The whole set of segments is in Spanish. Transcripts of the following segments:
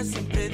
camina siempre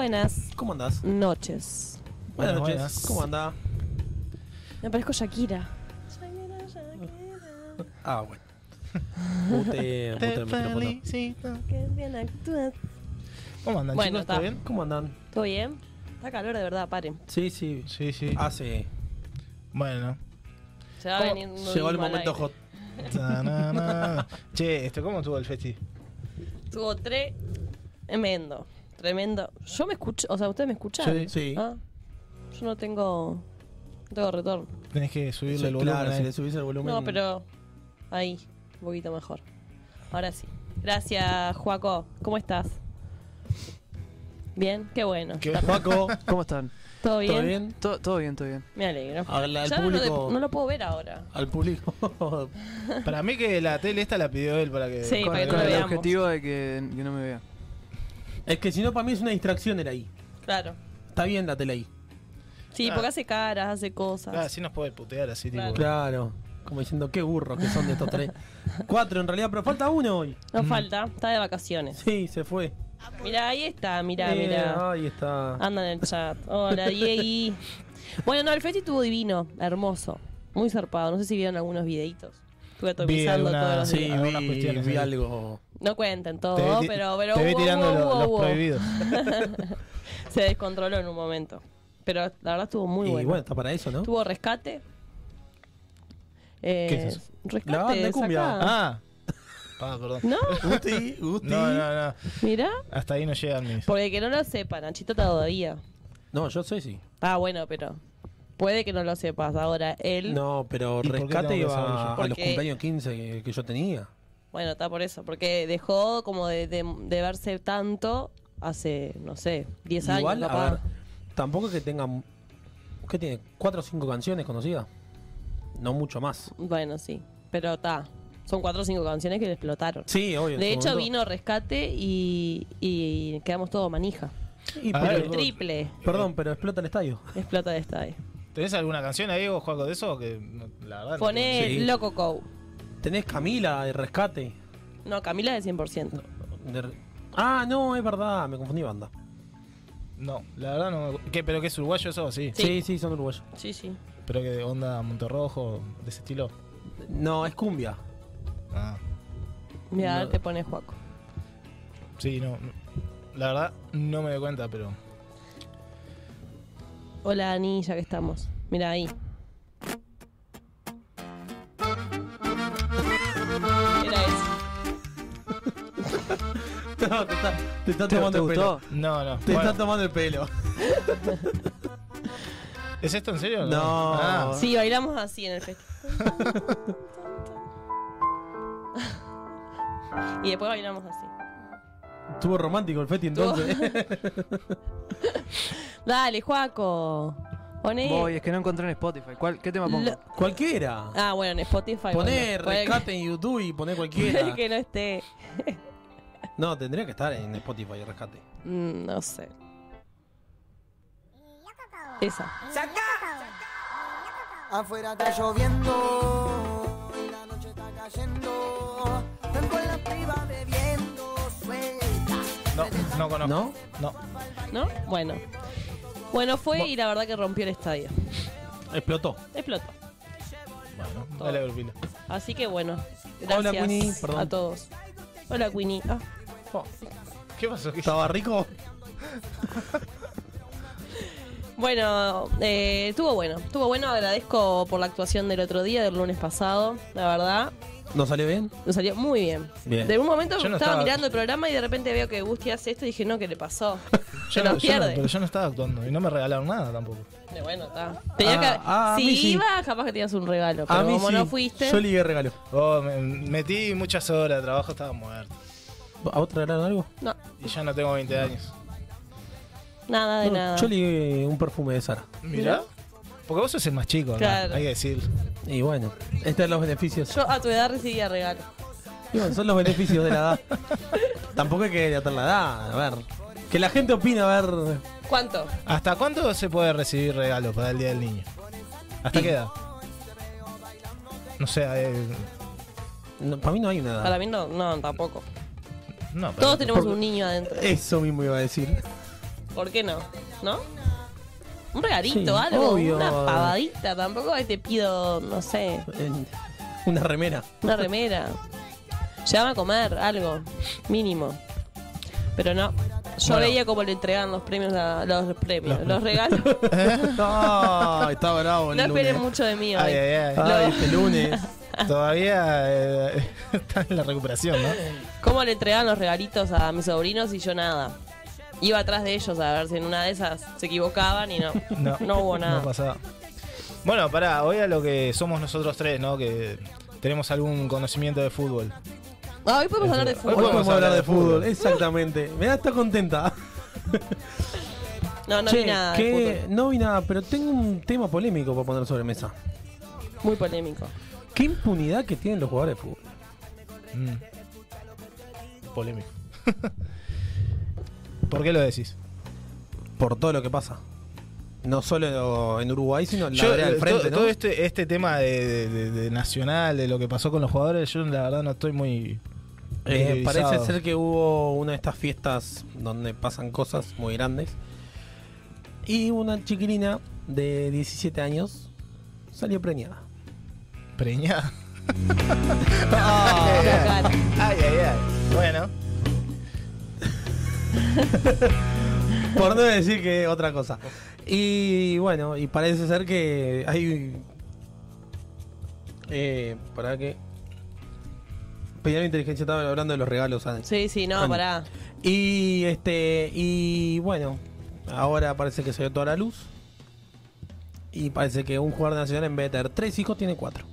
Buenas ¿Cómo andás? noches. Buenas noches. buenas. ¿Cómo andás? Me parezco Shakira. Ah, bueno. Mute, mute el micrófono. felicito. Qué bien actúas. ¿Cómo andan, Bueno, chicos? ¿Todo está. bien? ¿Cómo andan? ¿Todo bien? Está calor de verdad, paren. Sí, sí. Sí, sí. Hace. Bueno. Se va a ¿Cómo? venir un Llegó el momento hot. Che, esto, ¿cómo estuvo el festi? Tuvo tremendo. Tremendo. Yo me escucho, o sea, ¿ustedes me escuchan? Sí. Sí. Ah, yo no tengo. No tengo retorno. Tenés que subirle Sí, el volumen. claro, si le subís el volumen. No, pero. Ahí, un poquito mejor. Ahora sí. Gracias, Juaco. ¿Cómo estás? Bien, qué bueno. ¿Qué? Paco, ¿Cómo están? ¿Todo bien? ¿todo bien? Todo, todo bien, todo bien. Me alegro. Al- al Ya no lo de- público- no, lo puedo ver ahora. Al público. Para mí que la tele esta la pidió él para que... Sí, con para que con el veamos. objetivo de que, que no me vea. Es que si no, para mí es una distracción era ahí. Claro. Está bien la tele ahí. Sí, Ah. porque hace caras, hace cosas. Ah, así nos puede putear así, Claro. tipo... Claro. Como diciendo, qué burros que son de estos tres. Cuatro en realidad, pero falta uno hoy. No falta, está de vacaciones. Sí, se fue. Mira, ahí está, mira, Eh, mira. Ahí está. Anda en el chat. Hola, Diegui. Bueno, no, el festi estuvo divino, hermoso. Muy zarpado. No sé si vieron algunos videitos. Alguna- todos los Sí, días. algunas vi, cuestiones vi algo. No cuenten todo, Te vi- pero, pero te vi hubo- tirando hubo- lo- hubo- los hubo. prohibidos. Se descontroló en un momento. Pero la verdad estuvo muy y bueno. bueno, está para eso, ¿no? Tuvo rescate. Eh, ¿Qué es eso? Rescate, La banda de cumbia. sacá. Ah. Ah, perdón. ¿No? Gusti, Gusti. No, no, no. Mira. Hasta ahí no llegan mis... Porque que no lo sepa, Nachito todavía. No, yo sé sí. Ah, bueno, pero puede que no lo sepas. Ahora él. No, pero ¿Y por qué rescate iba a los Porque- cumpleaños 15 que, que yo tenía. Bueno, está por eso. Porque dejó como de, de- de verse tanto hace, no sé, 10 años. Igual, capaz. a ver, tampoco es que tengan. ¿Qué tiene? ¿Cuatro o cinco canciones conocidas? No mucho más. Bueno, sí. Pero está. Son cuatro o cinco canciones que le explotaron. Sí, obvio. en De su hecho, momento. vino rescate y, y quedamos todos manija. Y A pero- ver, El triple Perdón, pero explota el estadio. explota de estadio. ¿Tenés alguna canción ahí o Juaco de eso? Que la verdad no Poné Sí. Loco Co. Tenés Camila de rescate. No, Camila es 100%. De- Ah, no, es verdad, me confundí banda. No, la verdad no me... ¿Qué, ¿Pero qué es uruguayo eso? Sí. Sí. Sí, sí, son uruguayos. Sí, sí. ¿Pero que de onda Monterrojo, de ese estilo? No, es cumbia. Ah, Mira, No. te pones Juaco. sí, no. no. La verdad no me doy cuenta, pero... Hola, Ani, ya que estamos. Mira ahí. Era eso. No, te está, te está ¿Te, tomando te el pelo. gustó? No, no. Te Bueno, está tomando el pelo. ¿Es esto en serio? No. Ah, Sí, bailamos así en el festival. y después bailamos así. Estuvo romántico el feti entonces. Dale, Juaco. Poné. Voy, es que no encontré en Spotify. ¿Cuál, ¿Qué tema pongo? Lo- cualquiera. Ah, bueno, en Spotify. Poné bueno, puede rescate en YouTube y poné que- cualquiera. que no esté. No, tendría que estar en Spotify rescate. Mm, no sé. Esa. Afuera está lloviendo y la noche está cayendo. Están con la priva bebiendo. No, no conozco. ¿No? No. ¿No? Bueno. Bueno, fue y la verdad que rompió el estadio. Explotó. Explotó. Bueno, Todo. dale, Grupila. Así que bueno. Gracias Hola, Queenie, perdón. a todos. Hola, Queenie. Ah, Oh, ¿Qué pasó? ¿Qué- ¿Estaba rico? Bueno, eh, estuvo bueno. Estuvo bueno. Agradezco por la actuación del otro día, del lunes pasado. La verdad, ¿No salió bien? nos salió muy bien. Bien. De un momento Yo no estaba, estaba- mirando el programa y de repente veo que Gusti hace esto y dije, no, ¿qué le pasó? Se Yo no, yo no- pierde. pero yo no estaba actuando y no me regalaron nada tampoco. Y bueno, está. Tenía Ah, que- ah, si sí. ibas, capaz que tenías un regalo. Pero a mí como sí. no fuiste. Yo ligué regalo. Oh, me metí muchas horas de trabajo, estaba muerto. ¿A vos te regalaron algo? No, Y ya no tengo 20 años. nada de No, nada. Yo ligué un perfume de Sara. Mirá. Porque vos sos el más chico, ¿no? Claro. Hay que decir. Y bueno, estos son los beneficios. Yo a tu edad recibía regalo. Y bueno, son los beneficios de la edad. Tampoco hay que delatar la edad. A ver. Que la gente opina, a ver. ¿Cuánto? ¿Hasta cuándo se puede recibir regalos para el Día del Niño? ¿Hasta Y- qué edad? No sé, eh, no, para mí no hay una edad. Para mí no, no, tampoco. no, pero- Todos tenemos por- un niño adentro. Eso mismo iba a decir. ¿Por qué no? ¿No? Un regalito, Sí, algo, obvio. una pavadita. Tampoco te pido, no sé, Una remera. una remera. Llévame a comer, algo, mínimo. Pero no. Yo Bueno. veía como le entregaban los premios, a, los premios, Los- los, regalos. No, está bravo. el no esperen lunes. mucho de mí hoy. Ay, ay, ay. Ay, este lunes. Todavía eh, está en la recuperación, ¿no? ¿Cómo le entregaban los regalitos a mis sobrinos y yo nada? Iba atrás de ellos a ver si en una de esas se equivocaban y no. No, No hubo nada. No pasaba. Bueno, pará, hoy a lo que somos nosotros tres, ¿no? Que tenemos algún conocimiento de fútbol. Ah, hoy podemos hablar de Hoy Hoy fútbol. podemos podemos hablar de hablar de fútbol. fútbol, exactamente. Mirá, está contenta. No, no Che, vi nada de que fútbol. no vi nada, pero tengo un tema polémico para poner sobre mesa. Muy polémico. ¿Qué impunidad que tienen los jugadores de fútbol? Mm. Polémico. ¿Por qué lo decís? Por todo lo que pasa. No solo en Uruguay, sino en la Yo, del eh, frente, todo, ¿no? todo este, este tema de, de- de nacional, de lo que pasó con los jugadores, yo la verdad no estoy muy. Eh, parece ser que hubo una de estas fiestas donde pasan cosas muy grandes. Y una chiquilina de 17 años salió preñada. Preñada. Cara. Ay, ay, ay. Bueno, Por no decir que otra cosa. Y bueno, y parece ser que hay. Eh, para que. Pedían inteligencia, estaba hablando de los regalos. Ana. Sí, sí, no, Ani. pará. Y este. Y bueno, ahora parece que se dio toda la luz. Y parece que un jugador nacional, en vez de tener tres hijos, tiene cuatro.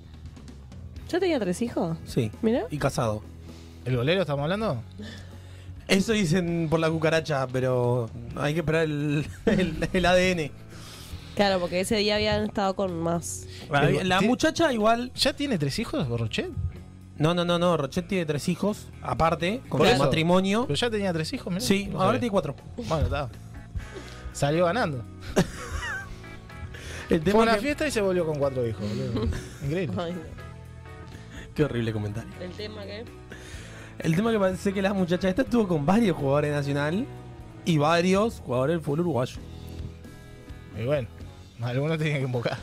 ¿Yo tenía tres hijos? Sí. Mira. Y casado. ¿el golero estamos hablando? Eso dicen por la cucaracha, pero hay que esperar el, el- el ADN. Claro, porque ese día habían estado con más. La Ti- muchacha igual ¿Ya tiene tres hijos, Borrochet? No, no, no, no. Rochet tiene tres hijos, aparte, con Por su eso. matrimonio. Pero ya tenía tres hijos, mirá. Sí, No ahora sabía. tiene cuatro. Bueno, está. Salió ganando. El Fue a tema una que- fiesta y se volvió con cuatro hijos, boludo. Increíble. Ay, no. Qué horrible comentario. El tema que. El tema que parece que la muchacha esta estuvo con varios jugadores de nacional y varios jugadores del fútbol uruguayo. Y bueno, algunos tienen que invocar.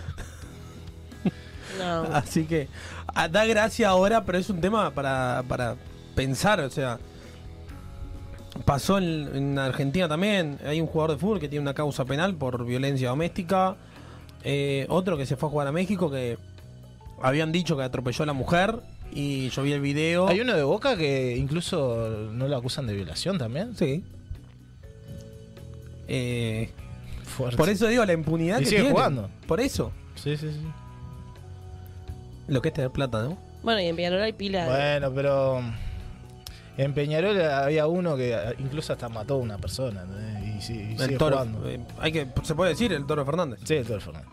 No. Así que ah, da gracia ahora, pero es un tema para, para pensar, o sea. Pasó en, en Argentina también. Hay un jugador de fútbol que tiene una causa penal por violencia doméstica. Eh, otro que se fue a jugar a México que habían dicho que atropelló a la mujer. Y yo vi el video. Hay uno de Boca que incluso no lo acusan de violación también. Sí. Eh, Fuerte. por eso digo la impunidad Y que sigue tienen. jugando. Por eso. Sí, sí, sí. Lo que es tener plata, ¿no? Bueno, y en Peñarol hay pila. Bueno, pero en Peñarol había uno que incluso hasta mató a una persona. Y, sí- y el sigue toro. jugando. eh, hay que, se puede decir el toro Fernández. Sí, el Toro Fernández.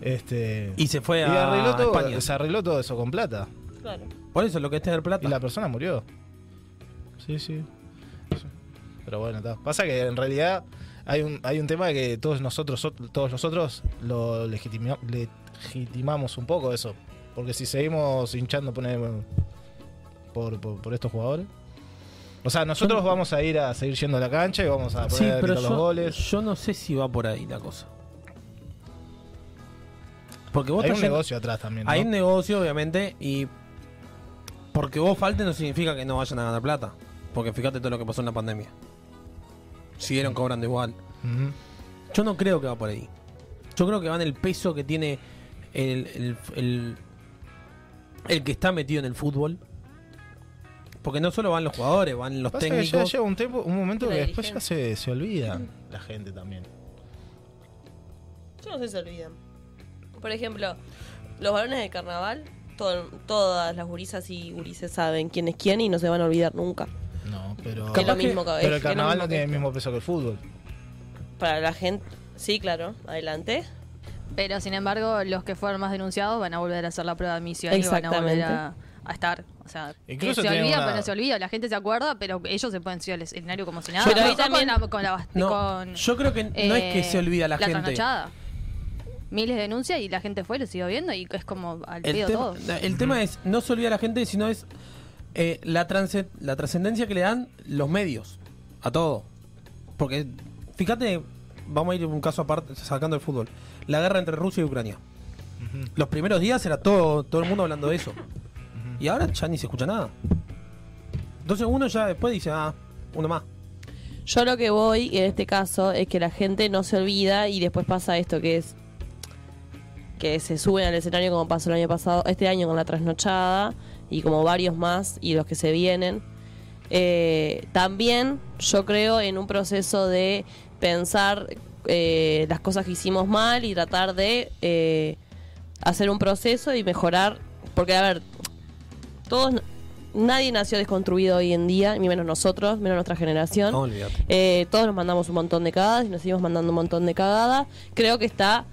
Este, Y se fue y a arregló todo, España. se arregló todo eso con plata. Claro. Por eso lo que es tener plata. Y la persona murió. Sí, sí. Sí. Pero bueno, está. Pasa que en realidad hay un, hay un tema que todos nosotros, todos nosotros lo legitima- legitimamos un poco eso. Porque si seguimos hinchando por, por, por estos jugadores. O sea, nosotros vamos a ir a seguir yendo a la cancha y vamos a Sí, poner a pero yo, los goles. yo no sé si va por ahí la cosa. Porque vos Hay un yendo- negocio atrás también. ¿no? Hay un negocio, obviamente, y porque vos falte no significa que no vayan a ganar plata. Porque fíjate todo lo que pasó en la pandemia. Siguieron cobrando igual. Yo no creo que va por ahí. Yo creo que va en el peso que tiene el, el, el, el que está metido en el fútbol. Porque no solo van los jugadores, van los Pasa que ya técnicos. llega un, tiempo, un momento que después ya se, se olvida la gente también. Yo no sé si se olvidan. Por ejemplo, los balones de carnaval, todo- todas las gurisas y gurises saben quién es quién y no se van a olvidar nunca. No, pero. Que es lo mismo que Pero el carnaval mismo no tiene el mismo peso que el fútbol. Para la gente, sí, claro, adelante. Pero sin embargo, los que fueron más denunciados van a volver a hacer la prueba de admisión y van a volver a, a estar. O sea, que Incluso se olvida, una- pero no se olvida. La gente se acuerda, pero ellos se pueden subir al escenario como si nada. Pero ahí también- con la, con la- No, con, yo creo que no es que eh, se olvida la, gente. trasnochada. Miles de denuncias y la gente fue, lo siguió viendo y es como al El, pedo tema, todo. el tema es, no se olvida la gente, sino es eh, la, la trascendencia que le dan los medios a todo. Porque, fíjate, vamos a ir un caso aparte, sacando el fútbol. La guerra entre Rusia y Ucrania. Los primeros días era todo, todo el mundo hablando de eso. Y ahora ya ni se escucha nada. Entonces uno ya después dice, ah, uno más. Yo lo que voy en este caso es que la gente no se olvida y después pasa esto que es que se suben al escenario como pasó el año pasado, este año con la trasnochada y como varios más y los que se vienen. Eh, también yo creo en un proceso de pensar eh, las cosas que hicimos mal y tratar de eh, hacer un proceso y mejorar, porque a ver, todos, nadie nació desconstruido hoy en día, ni menos nosotros, menos nuestra generación. Eh, todos nos mandamos un montón de cagadas y nos seguimos mandando un montón de cagadas. Creo que está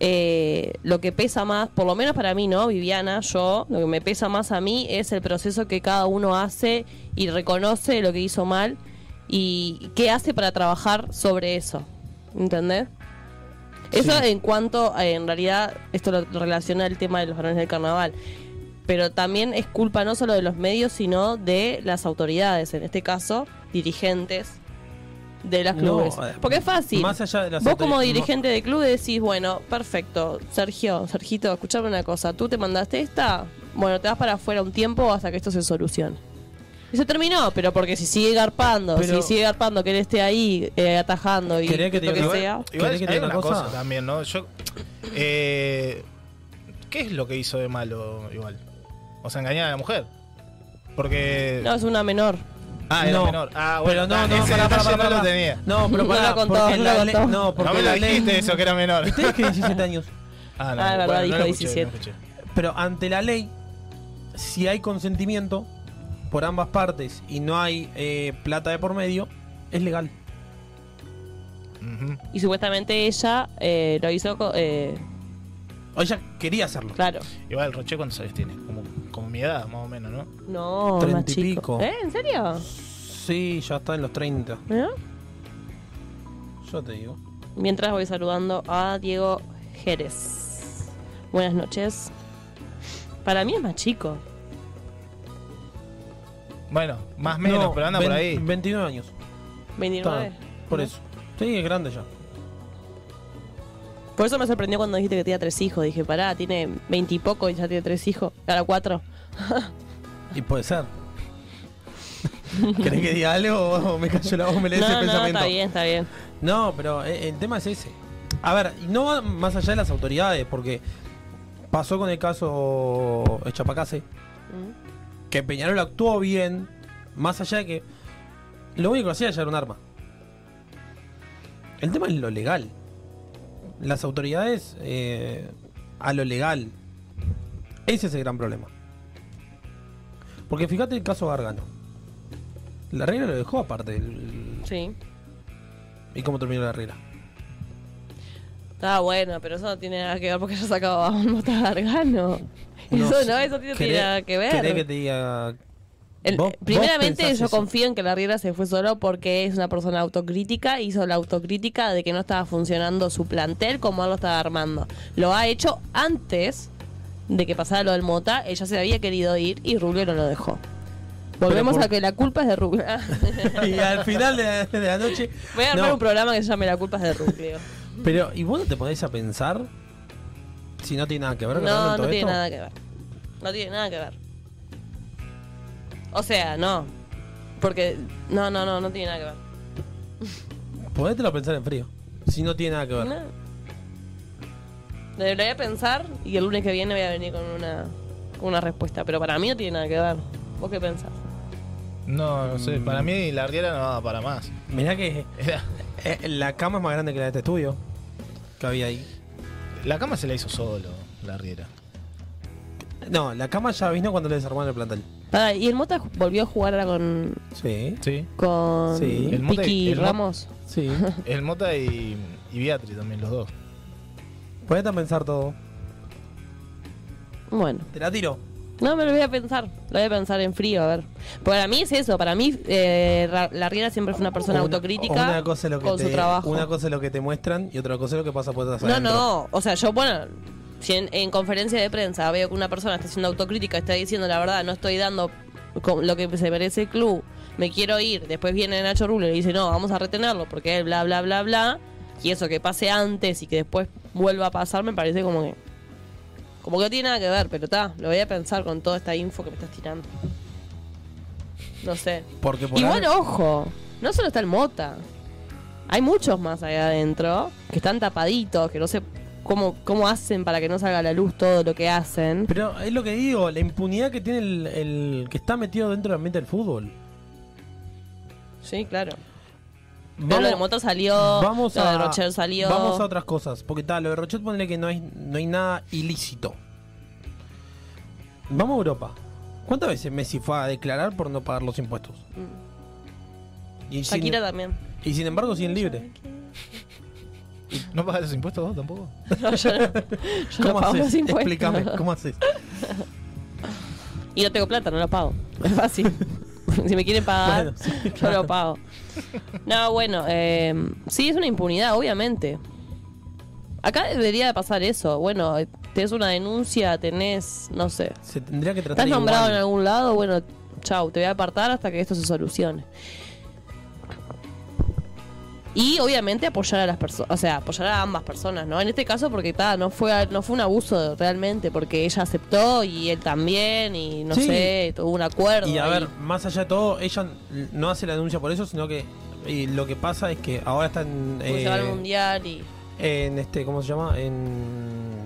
eh, lo que pesa más, por lo menos para mí, ¿no? Viviana, yo, lo que me pesa más a mí es el proceso que cada uno hace y reconoce lo que hizo mal y qué hace para trabajar sobre eso. ¿Entendés? Eso Sí. en cuanto, en realidad, esto lo relaciona al tema de los varones del carnaval. Pero también es culpa no solo de los medios, sino de las autoridades, en este caso, dirigentes de las clubes. eh, Porque es fácil. Más allá de las Vos como dirigente de club decís, bueno, perfecto, Sergio, Sergito, escuchame una cosa, tú te mandaste esta, bueno, te vas para afuera un tiempo hasta que esto se solucione. Y se terminó, pero porque si sigue garpando, Pero- si sigue garpando que él esté ahí eh, atajando y ¿Querés que te lo que sea. Igual ¿Querés que te hay una cosa? también, ¿no? Yo, eh, ¿Qué es lo que hizo de malo igual? O sea, engañar a la mujer. Porque... No, es una menor. Ah, era No, menor. Ah, bueno, pero no, ah, no, pará, detalle pará, no lo tenía. No, pero No pará, lo contó, porque no la contó. no, porque No me lo la ley- dijiste eso, que era menor. Tenés que 17 años. Ah, Ah, es verdad, bueno, dijo no lo escuché, 17. no lo escuché. Pero ante la ley, si hay consentimiento por ambas partes y no hay eh, plata de por medio, es legal. Ujú. Y supuestamente ella eh, lo hizo, eh, O ella quería hacerlo. claro. Igual, Roche, ¿cuántos años tiene? Como, como mi edad, más o menos, ¿no? No, Treinta más y chico. pico. ¿Eh? ¿En serio? Sí, ya está en los 30. ¿Eh? Yo te digo. Mientras voy saludando a Diego Jerez. Buenas noches. Para mí es más chico. Bueno, más o menos, No, pero anda por ahí. 29 años. 29. Está, por eso. Sí, es grande ya. Por eso me sorprendió cuando dijiste que tenía tres hijos. Dije, pará, tiene 20 y poco y ya tiene tres hijos. Ahora cuatro. Y puede ser. ¿Querés que diga algo o me cayó la voz, me lees No, el no, pensamiento? está bien, está bien. No, pero el tema es ese. A ver, no va más allá de las autoridades, porque pasó con el caso Echapacase, Mm. que Peñarol actuó bien, más allá de que lo único que hacía era un arma. El tema es lo legal. Las autoridades eh, a lo legal. Ese es el gran problema. Porque fíjate el caso Gargano. La regla lo dejó aparte. el- Sí. ¿Y cómo terminó la regla? Está bueno, pero eso no tiene nada que ver porque yo sacaba un mota gargano. Eso sé. no, eso tiene ¿Querés- nada que ver. ¿Querés que te diga El- Vos- primeramente, vos yo eso. confío en que la Riera se fue solo porque es una persona autocrítica. Hizo la autocrítica de que no estaba funcionando su plantel como él lo estaba armando. Lo ha hecho antes de que pasara lo del Mota. Ella se había querido ir y Rubio no lo dejó. Volvemos por- a que la culpa es de Rubio. y al final de la, de la noche. Voy a armar No, un programa que se llame La culpa es de Rubio. Pero, ¿y vos no te podés a pensar si no tiene nada que ver con No, no tiene esto? nada que ver. No tiene nada que ver. O sea, no. Porque. No, no, no, no tiene nada que ver. Podételo pensar en frío. Si no tiene nada que ver. No. Lo voy a pensar y el lunes que viene voy a venir con una, con una respuesta. Pero para mí no tiene nada que ver. ¿Vos qué pensás? No, no sé. Para mí la Riera no daba para más. Mirá que Era- eh, la cama es más grande que la de este estudio. Que había ahí. la cama se la hizo solo, la Riera. No, la cama ya vino cuando le desarmaron el plantel. Pará, y el Mota volvió a jugar ahora con, Sí. Sí. con Sí. El Mota- el Mo- Ramos. Sí. El Mota y, y Beatriz también, los dos. Ponete a pensar todo. Bueno. Te la tiro. No, me lo voy a pensar. Lo voy a pensar en frío, a ver. Para mí es eso. Para mí, eh, Ra- la Riera siempre fue una persona Una- autocrítica Una cosa es lo que con te, su trabajo. Una cosa es lo que te muestran y otra cosa es lo que pasa por atrás No, adentro. no. O sea, yo, bueno, si en, en conferencia de prensa veo que una persona está haciendo autocrítica, está diciendo la verdad, no estoy dando con lo que se merece el club, me quiero ir. Después viene Nacho Rulo y le dice, no, vamos a retenerlo porque él bla, bla, bla, bla. Y eso que pase antes y que después vuelva a pasar, me parece como que. Como que no tiene nada que ver, pero está, lo voy a pensar con toda esta info que me estás tirando. No sé. Porque por ahí- bueno, ojo, no solo está el Mota. Hay muchos más ahí adentro que están tapaditos, que no sé cómo, cómo hacen para que no salga a la luz todo lo que hacen. Pero es lo que digo, la impunidad que tiene el, el que está metido dentro del ambiente del fútbol. Sí, claro. Pero lo de Mota salió, vamos lo a, de Rocher salió. Vamos a otras cosas. Porque tal, lo de Rochet ponle que no hay, no hay nada ilícito. Vamos a Europa. ¿Cuántas veces Messi fue a declarar por no pagar los impuestos? Y sin, Shakira también. y sin embargo siguen libres. ¿No pagas los impuestos vos tampoco? No, yo no, yo no ¿Cómo pago haces? los impuestos. Explícame, ¿cómo haces? Y no tengo plata, no lo pago. Es fácil. si me quieren pagar, Bueno, sí, yo lo pago. No, bueno, eh, sí, es una impunidad, obviamente. Acá debería de pasar eso. Bueno, tenés una denuncia, tenés, no sé. Se tendría que tratar ¿Estás nombrado en algún lado? Bueno, chau, te voy a apartar hasta que esto se solucione. Y obviamente apoyar a las personas, o sea, apoyar a ambas personas, ¿no? En este caso porque ta, no fue no fue un abuso realmente, porque ella aceptó y él también y no Sí. sé, tuvo un acuerdo. Y a ahí. ver, más allá de todo, ella no hace la denuncia por eso, sino que y lo que pasa es que ahora está en, va al eh, mundial y en este, ¿cómo se llama? En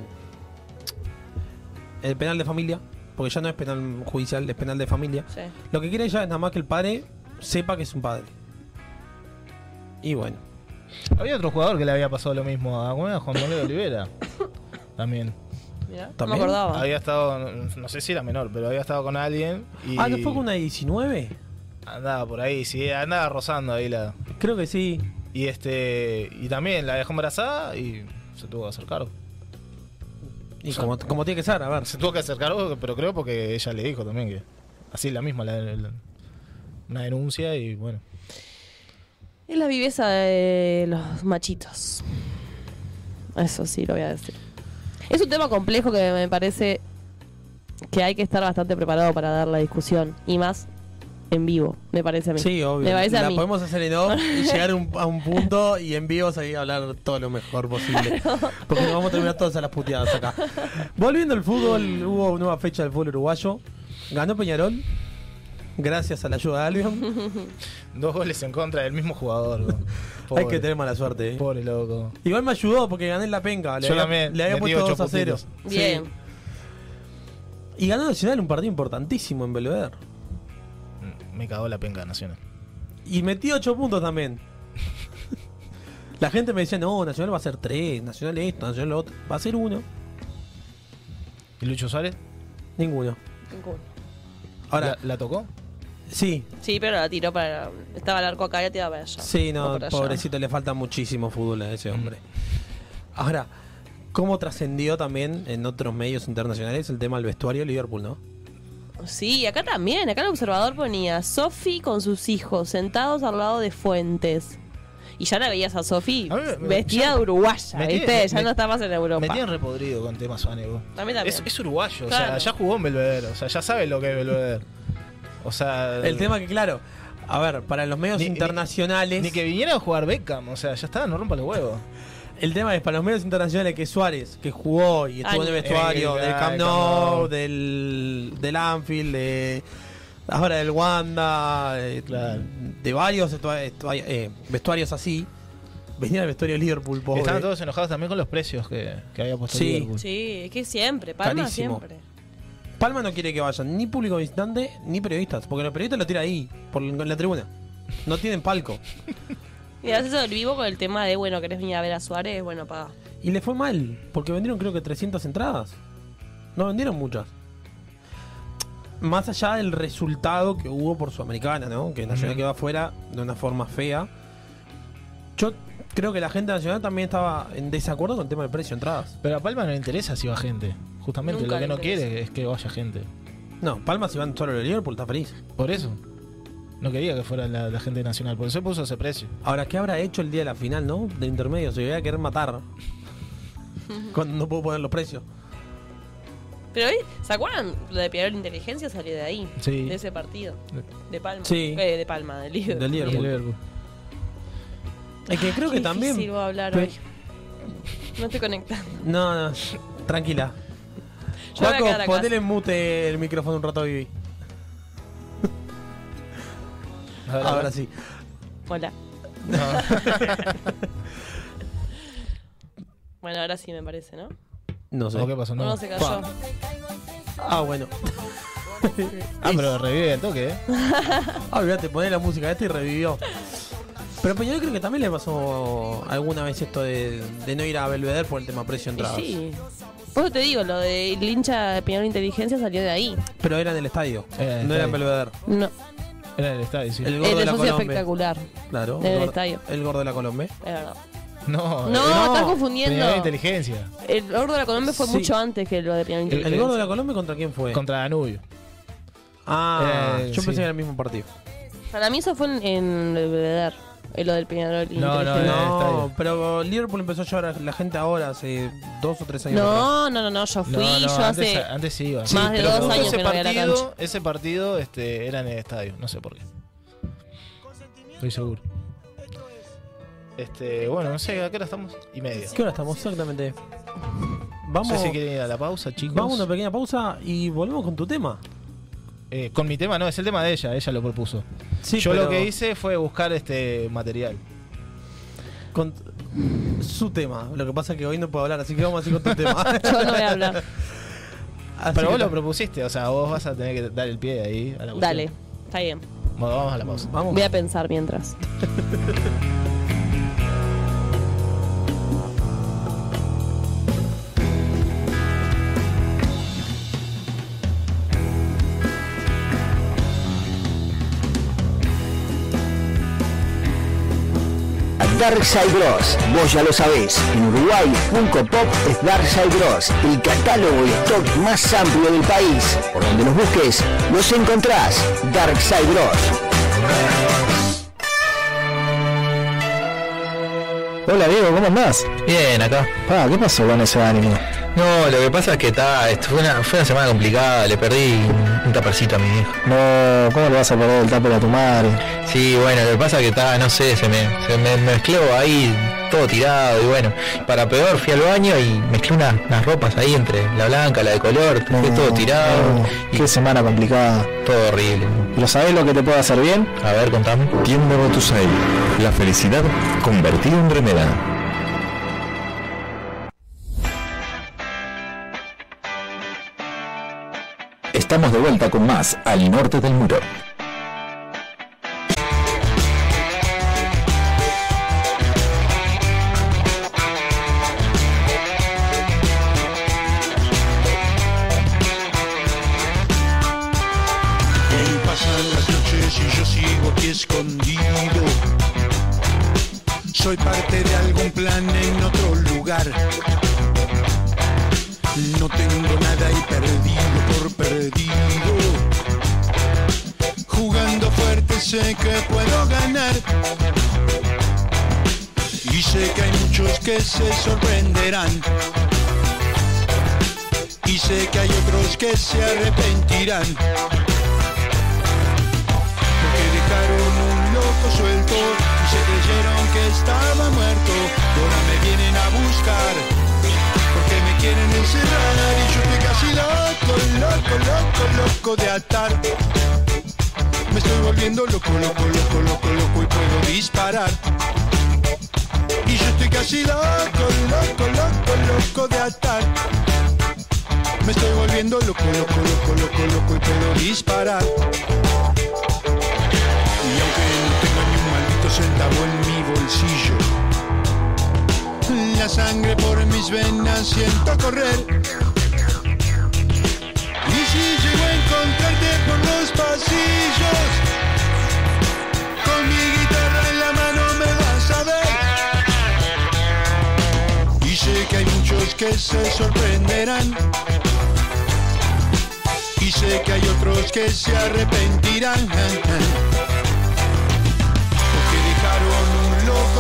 el penal de familia, porque ya no es penal judicial, es penal de familia. sí. Lo que quiere ella es nada más que el padre sepa que es un padre. Y bueno, Había otro jugador que le había pasado lo mismo a. Juan Manuel Olivera. También. Mirá, no me ¿También? acordaba. Había estado, no, no sé si era menor, pero había estado con alguien y ah, ¿no fue con una de 19? andaba por ahí, sí, andaba rozando ahí la. Creo que sí. Y este. Y también la dejó embarazada y se tuvo que hacer cargo. Y O sea, como, como tiene que ser, a ver. Se tuvo que hacer cargo, pero creo porque ella le dijo también que. Así la misma, la- la- una denuncia y bueno. Es la viveza de los machitos. Eso sí, lo voy a decir. Es un tema complejo que me parece que hay que estar bastante preparado para dar la discusión. Y más en vivo, me parece a mí. Sí, obvio. Me parece a la mí. podemos hacer en off y llegar a un, a un punto y en vivo salir a hablar todo lo mejor posible. Porque nos vamos a terminar todas a las puteadas acá. Volviendo al fútbol, hubo una nueva fecha del fútbol uruguayo. Ganó Peñarol. Gracias a la ayuda de Albion. Dos goles en contra del mismo jugador. Hay que tener mala suerte. eh. Pobre loco. Igual me ayudó porque gané en la penca. Le Yo había, también, le había metí puesto ocho 2 a 0. puntitos. Bien. Sí. Y ganó Nacional un partido importantísimo en Belvedere. Mm, Me cagó la penca de Nacional. Y metí 8 puntos también. La gente me decía, no, Nacional va a ser 3, Nacional esto, Nacional lo otro. Va a ser uno. ¿Y Lucho Suárez? Ninguno. Ahora, ¿La, la tocó? Sí, Sí, pero la tiró para. Estaba el arco acá y la tiraba para allá. sí, no, allá. pobrecito, le falta muchísimo fútbol a ese hombre. Ahora, ¿cómo trascendió también en otros medios internacionales el tema del vestuario de Liverpool, no? Sí, acá también. Acá el observador ponía Sofi con sus hijos sentados al lado de Fuentes. Y ya la veías a Sofi vestida ya- de uruguaya, me ¿viste? tiene- ya me- no está más en Europa. Me tienen repodrido con temas. A mí también. Es, es uruguayo, o sea, ya jugó en Belvedere, o sea, ya sabe lo que es Belvedere. O sea, El tema que, claro, a ver, para los medios Ni- internacionales... ni que viniera a jugar Beckham, o sea, ya está, no rompa los huevos. El tema es para los medios internacionales que Suárez, que jugó y estuvo en el vestuario Eh, del ah, Camp el Nou, Camp Nou. del, del Anfield, de ahora del Wanda, de, Claro. de varios eh, vestuarios así, Venía al vestuario de Liverpool, pobre. Estaban todos enojados también con los precios que, que había puesto Sí. Liverpool. Sí, es que siempre, Palma Carísimo. siempre. Palma no quiere que vayan ni público visitante ni periodistas, porque los periodistas lo tiran ahí, por en la tribuna. No tienen palco. Y haces eso del vivo con el tema de, bueno, querés venir a ver a Suárez, bueno, paga. Y le fue mal, porque vendieron creo que 300 entradas. No vendieron muchas. Más allá del resultado que hubo por Sudamericana, ¿no? Que Nacional quedó afuera de una forma fea. Yo creo que la gente Nacional también estaba en desacuerdo con el tema del precio de entradas. Pero a Palma no le interesa si va gente. Justamente Nunca lo que no interesa. quiere es que vaya gente. No, Palma si van solo de Liverpool está feliz. Por eso. No quería que fuera la, la gente nacional. Por eso puso ese precio. Ahora, ¿qué habrá hecho el día de la final, no? Del intermedio, se iba a querer matar. Cuando no puedo poner los precios. Pero hoy, ¿se acuerdan? Lo de Piedra la Inteligencia salió de ahí, Sí. de ese partido. De Palma. Sí. Eh, de Palma, de Liverpool. Del Liverpool. Liverpool. Es que creo que también. voy a hablar hoy. No estoy conectando. No, no, tranquila. Yo acá. ponele en mute el micrófono un rato, Vivi. Ver, Ahora sí. Hola. No. Bueno, ahora sí me parece, ¿no? No sé. ¿O qué pasó? No, No. se cayó. Ah, bueno. Ah, pero revive el toque, ¿eh? Ah, olvídate, poné la música esta y revivió. Pero Peñarol creo que también le pasó alguna vez esto de, de no ir a Belvedere por el tema precio entradas. sí. Por eso te digo, lo del hincha de Piedra Inteligencia salió de ahí. Pero era en el estadio. Era el no era en estadio. Belvedere. No, Era en el estadio, sí. El el gordo de de la socio Colombe. espectacular. Claro. En el gordo- estadio. El gordo de la Colombe. Es verdad. No, No, eh, estás confundiendo. inteligencia. El gordo de la Colombe fue Sí. mucho antes que lo de El, Inteligencia. el gordo de la Colombe contra quién fue? Contra Danubio. Ah, Eh, yo sí. pensé que era el mismo partido. Para mí eso fue en, en Belvedere. Eh, Lo del Peñarol. No, no, en el No, estadio. pero Liverpool empezó a llevar a la gente ahora, hace dos o tres años. atrás. No, no, no, no, yo fui, No, no, yo antes, hace... antes sí iba. Más de pero dos justo años ese que no voy a la partido. Ese partido este, era en el estadio, no sé por qué. Estoy seguro. Este, bueno, no sé, ¿a qué hora estamos? Y media. ¿Qué hora estamos exactamente? Vamos, No sé si quieren ir a la pausa, chicos. vamos a una pequeña pausa y volvemos con tu tema. Eh, con mi tema, no, es el tema de ella, ella lo propuso. Sí, Yo pero lo que hice fue buscar este material. con su tema. Lo que pasa es que hoy no puedo hablar, así que vamos así con tu tema. Yo no voy a hablar. Así Pero vos lo propusiste, o sea, vos vas a tener que dar el pie ahí a la cuestión. Dale, está bien. Bueno, vamos a la pausa. Vamos. Voy a pensar mientras. Darkside Bros. Vos ya lo sabés. En Uruguay, Funko Pop es Darkside Bros. El catálogo y stock más amplio del país. Por donde los busques, los encontrás. Darkside Bros. Hola Diego, ¿cómo andás? Bien, acá. Ah, ¿qué pasó con ese ánimo? No, lo que pasa es que está, esto fue una, fue una semana complicada, le perdí un, un tapercito a mi hijo. No, ¿cómo le vas a perder el tupper a tu madre? Sí, bueno, lo que pasa es que está, no sé, se me, se me mezcló ahí todo tirado y bueno, para peor fui al baño y mezclé una- unas ropas ahí entre la blanca, la de color, fue No, todo tirado no, y Qué semana complicada. todo horrible. ¿Pero sabés lo que te puede hacer bien? A ver, contame. Tienda Botusai. La felicidad convertida en remera. Estamos de vuelta con más al norte del muro. Soy parte de algún plan en otro lugar. No tengo nada y perdido por perdido. Jugando fuerte sé que puedo ganar. Y sé que hay muchos que se sorprenderán. Y sé que hay otros que se arrepentirán. Porque dejaron un loco suelto se creyeron que estaba muerto. Ahora me vienen a buscar porque me quieren encerrar. Y yo estoy casi loco, loco, loco, loco de atar. Me estoy volviendo loco, loco, loco, loco, loco y puedo disparar. Y casi loco, loco, loco, loco de atar. Me estoy volviendo loco, loco, loco, loco, loco y puedo disparar. Centavo en mi bolsillo, la sangre por mis venas siento correr. Y si llego a encontrarte por los pasillos, con mi guitarra en la mano me vas a ver. Y sé que hay muchos que se sorprenderán. Y sé que hay otros que se arrepentirán.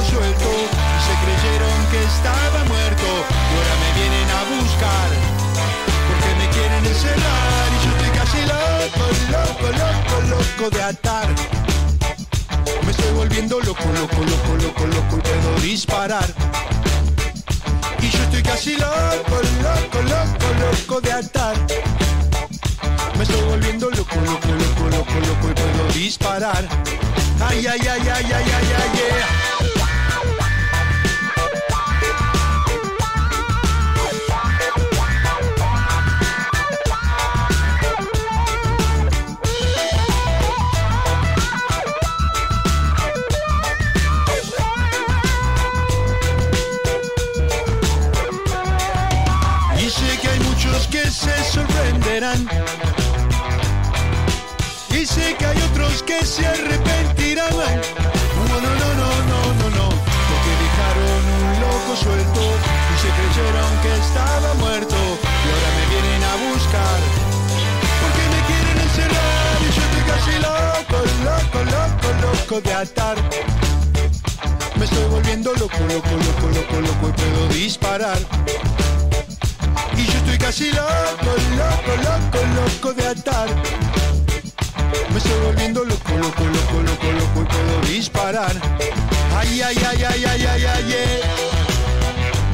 suelto y se creyeron que estaba muerto. Y ahora me vienen a buscar porque me quieren encerrar. Y yo estoy casi loco, loco, loco, loco de atar. Me estoy volviendo loco, loco, loco, loco, loco y puedo disparar. Y yo estoy casi loco, loco, loco, loco de atar. Me estoy volviendo loco, loco, loco, loco, loco y puedo disparar. Ay, ay, ay, ay, ay, ay, ay, yeah. Y sé que hay otros que se arrepentirán. No, no, no, no, no, no, no. Porque dejaron un loco suelto y se creyeron que estaba muerto. Y ahora me vienen a buscar. Porque me quieren encerrar. Y yo estoy casi loco, loco, loco, loco de atar. Me estoy volviendo loco, loco, loco, loco, loco y puedo disparar. Estoy casi loco, loco, loco, loco de atar. Me estoy volviendo loco, loco, loco, loco, loco y puedo disparar. Ay, ay, ay, ay, ay, ay, ay, yeah.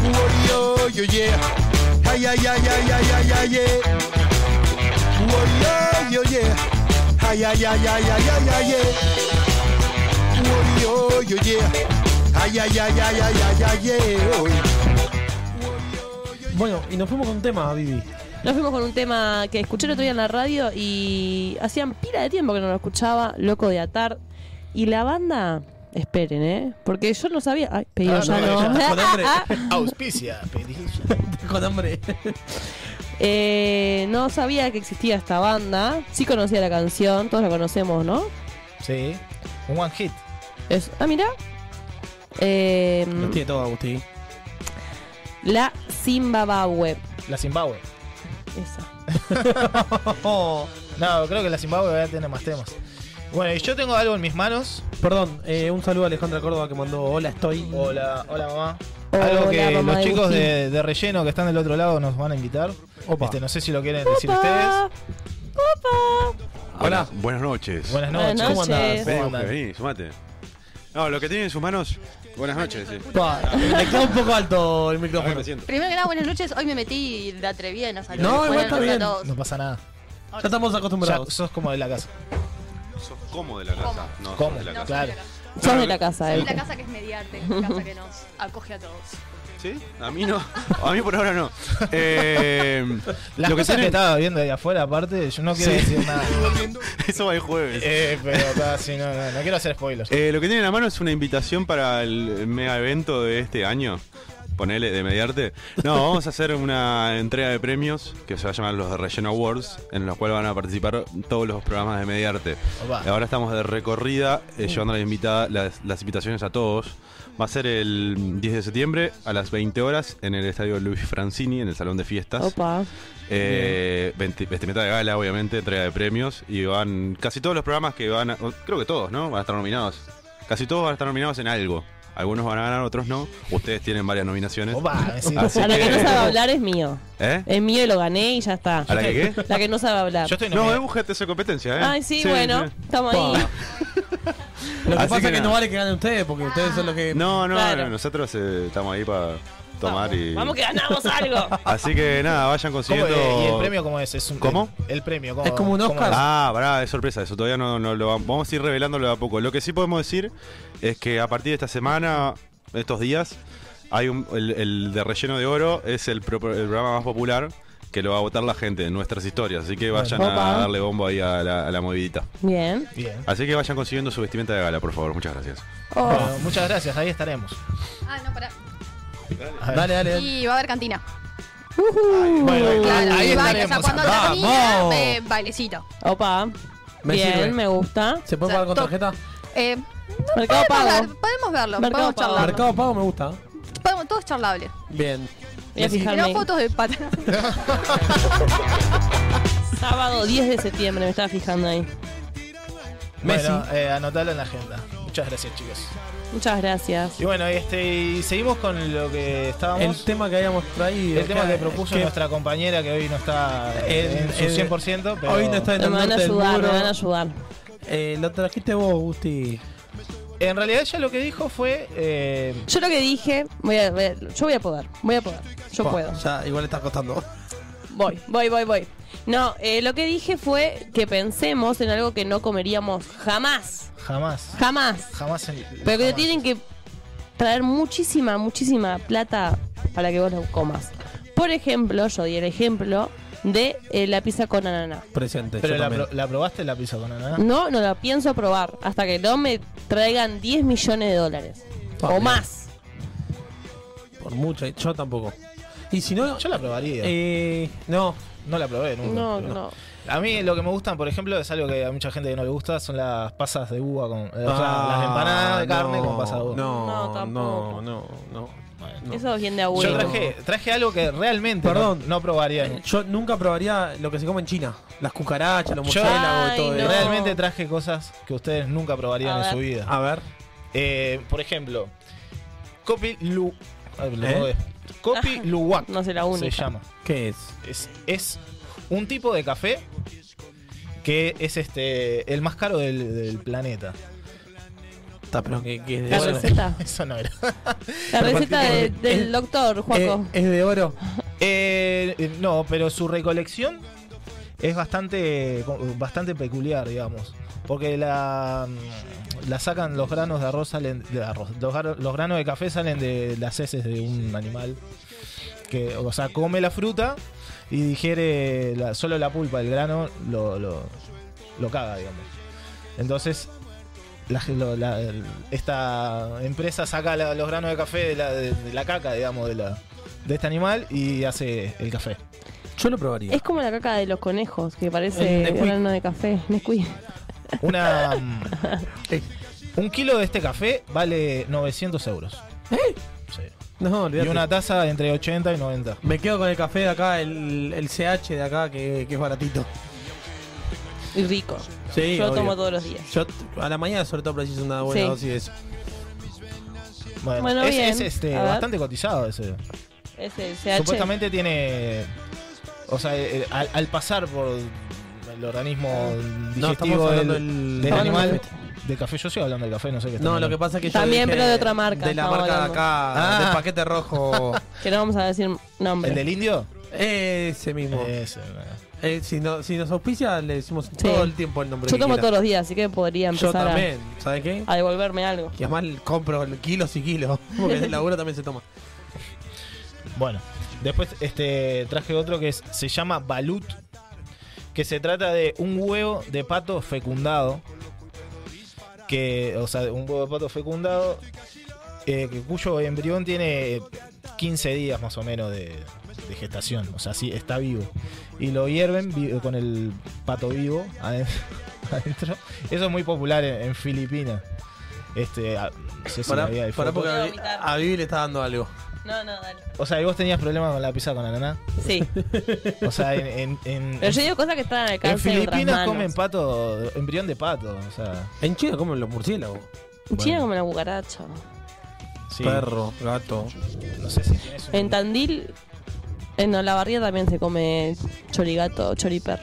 Oh, yo, yo, yeah. Ay, ay, ay, ay, ay, ay, ay, yeah. Oh, yo, yo, yeah. Ay, ay, ay, ay, ay, ay, ay, yeah. Oh, yo, yo, yeah. Ay, ay, ay, ay, ay, ay, ay, yeah. Bueno, y nos fuimos con un tema, Vivi. Nos fuimos con un tema que escuché el otro día en la radio y hacían pila de tiempo que no lo escuchaba, Loco de Atar. Y la banda, esperen, ¿eh? Porque yo no sabía. Ay, pedido Ah, ya no, no. ya, con hambre. Auspicia, pedido. con hambre. Eh, no sabía que existía esta banda. Sí conocía la canción, todos la conocemos, ¿no? Sí, un one hit. Es, ah, mira. Eh, Lo tiene todo, Agustín. La Zimbabwe. La Zimbabue. Esa. No, creo que la Zimbabue va a tener más temas. Bueno, y yo tengo algo en mis manos. Perdón, eh, un saludo a Alejandra Córdoba que mandó Hola, estoy. Hola, hola mamá. Hola, algo que mamá los de chicos de, de relleno que están del otro lado nos van a invitar. Opa. Este, no sé si lo quieren decir ustedes. Opa. Hola. Buenas noches. Buenas Buenas noches. ¿Cómo andás? Vení, ¿Cómo vení, sumate. No, lo que tiene en sus manos. Buenas noches, sí. Pa, Le queda un poco alto el micrófono. Primero que nada, buenas noches. Hoy me metí de atrevida a saludar. No, igual Buenas está noches a bien. todos. No pasa nada. Ya estamos Ya acostumbrados. sos como de la casa. Sos como de la casa. No, sos ¿Cómo? de la No, casa. Claro. soy de la casa. Sos de la casa, Soy eh. la casa que es mediarte, la casa que nos acoge a todos. ¿Sí? A mí no. A mí por ahora no. Eh, Las lo que cosas que, estaba viendo ahí afuera, aparte, yo no quiero Sí. decir nada. Eso va el jueves. Eh, pero casi no, no, no quiero hacer spoilers. Eh, lo que tiene en la mano es una invitación para el mega evento de este año. Ponele de mediarte. No, vamos a hacer una entrega de premios que se va a llamar los de Relleno Awards, en los cuales van a participar todos los programas de mediarte. Opa. Ahora estamos de recorrida, eh, llevando las, las invitaciones a todos. Va a ser el 10 de septiembre a las 20 horas en el estadio Luis Francini, en el salón de fiestas. Opa. Eh, vestimenta de gala, obviamente, entrega de premios. Y van casi todos los programas que van a. Creo que todos, ¿no? Van a estar nominados. Casi todos van a estar nominados en algo. Algunos van a ganar, otros no. Ustedes tienen varias nominaciones. Opa, Así A la que no sabe hablar es mío. ¿Eh? Es mío y lo gané y ya está. ¿A la que qué? La que no sabe hablar. Yo estoy No, es mujer de competencia, ¿eh? Ay, sí, bueno, estamos ahí. Lo que Así pasa que es que no nada. vale que ganen ustedes, porque ustedes son los que. No, no, Claro. no, nosotros eh, estamos ahí para tomar y. Vamos que ganamos algo. Así que nada, vayan ¿Cómo, consiguiendo. eh, ¿Y el premio cómo es? ¿Es un, ¿Cómo? El, premio, ¿cómo, Es como un cómo Oscar. es? Ah, pará, es sorpresa eso. Todavía no, no lo vamos, vamos a ir revelándolo de a poco. Lo que sí podemos decir es que a partir de esta semana, estos días, hay un, el, el de relleno de oro es el, pro- el programa más popular que lo va a votar la gente en nuestras historias. Así que vayan Opa. a darle bombo ahí a la, a la movidita. Bien. Bien. Así que vayan consiguiendo su vestimenta de gala, por favor. Muchas gracias. Oh. Bueno, muchas gracias, ahí estaremos. Ah, no, pará. Dale, dale, dale. Y va a haber cantina. Bueno, Claro, ahí baile, o sea, cuando ¡Vamos! termina, eh, bailecito. Opa. Me Bien, sirve. me gusta. ¿Se puede O sea, pagar con tarjeta? Eh, Mercado podemos, Pago. ver- podemos verlo, Mercado podemos Pago. Mercado Pago me gusta. Podemos, todo es charlable. Bien. Voy a fotos de pata. Sábado 10 de septiembre, me estaba fijando ahí. Bueno, eh, anotalo en la agenda. Muchas gracias, chicos. Muchas gracias. Y bueno, este, y seguimos con lo que estábamos. El tema que habíamos traído. El tema que propuso que nuestra compañera que hoy no está en, En- su en- 100%, pero Hoy no está en Me el van a del ayudar, me muro. van a ayudar. Eh, lo trajiste vos, Gusti. En realidad ella lo que dijo fue eh, Yo lo que dije, voy a, voy a- yo voy a poder, voy a poder, yo puedo. Ya, igual está costando. Voy, voy, voy, voy. No, eh, lo que dije fue que pensemos en algo que no comeríamos jamás, jamás, jamás. jamás en Pero que te jamás. tienen que traer muchísima, muchísima plata para que vos lo comas. Por ejemplo, yo di el ejemplo de eh, la pizza con ananá. Presente. Pero yo la, también. pro- la probaste la pizza con ananá. No, no la pienso probar hasta que no me traigan 10 millones de dólares. Ah, o bien. más. Por mucho. Yo tampoco. Y si no. Yo la probaría. Eh, no. no la probé nunca. No, pero- no. A mí lo que me gustan, por ejemplo, es algo que a mucha gente que no le gusta, son las pasas de uva con. eh, o sea, Ah, las empanadas de carne no, con pasas de uva. No, No, no, tampoco. no, no. no. Eso es bien de abuelo. Yo traje, traje algo que realmente Perdón. no, no probaría. Yo nunca probaría lo que se come en China. Las cucarachas, los murciélagos y todo no. eso. realmente traje cosas que ustedes nunca probarían en su vida. A ver. Eh, por ejemplo, Copi Lu. ¿Eh? que- Copi Luwak No sé la única. se llama. ¿Qué es? Es, es un tipo de café que es este el más caro del, del planeta. Está, pero que, que es de La oro. receta. Eso no era. La receta de- es- del es- doctor, Juaco. Eh, es de oro. Eh, eh, no, pero su recolección es bastante, bastante peculiar, digamos. Porque la, mm, la sacan los granos de arroz, salen de arroz. Los, gar- los granos de café salen de las heces de un animal. Que, o sea, come la fruta y digiere la- solo la pulpa. El grano lo, lo, lo caga, digamos. Entonces, la, esta empresa saca la- los granos de café de la, de- de la caca, digamos, de, la, de este animal y hace el café. Yo lo probaría. Es como la caca de los conejos, que parece grano de café. Nesquik. Una, mm, un kilo de este café vale 900 euros. Sí. No, Y una taza entre 80 y 90. Me quedo con el café de acá, el, el CH de acá, que, que es baratito. Y rico. Sí, Yo lo obvio. tomo todos los días. Yo a la mañana sobre todo preciso una buena Sí. dosis de eso. Bueno, Bueno, es, bien. es, este, A ver. bastante cotizado ese. Es el CH. Supuestamente tiene. O sea, eh, al, al pasar por el organismo No, estamos digestivo hablando del, del, del animal. De café, yo estoy hablando del café, no sé qué está No, lo hablando. que pasa es que yo También, dije pero de otra marca, De la estamos marca de hablando. acá, Ah. del paquete rojo. Que no vamos a decir nombre. ¿El del indio? Ese mismo. Ese, Eh, si, no, si nos auspicia, le decimos Sí. todo el tiempo el nombre Yo que tomo quiera. todos los días, así que podría Yo empezar a, también, ¿sabes qué? a devolverme algo. Y además compro kilos y kilos, porque el laburo también se toma. Bueno, después este traje otro que es, se llama balut, que se trata de un huevo de pato fecundado, que, o sea, un huevo de pato fecundado, eh, cuyo embrión tiene 15 días más o menos de, de gestación, o sea, sí, está vivo. Y lo hierven vi- con el pato vivo aden- adentro. Eso es muy popular en, en Filipinas. Este, a- no sé si Pará, había- fotos. porque a, Vi- a Vivi le está dando algo. No, no, dale. O sea, ¿y vos tenías problemas con la pizza con ananá? Sí. O sea, en, en, en- Pero yo digo cosas que están al en alcance de otras Filipinas manos. comen pato, embrión de pato. O sea, En China comen los murciélagos. En China comen la cucaracha. sí. Perro, gato. No sé si tienes un- En Tandil, en Olavarría también se come chorigato, choriper.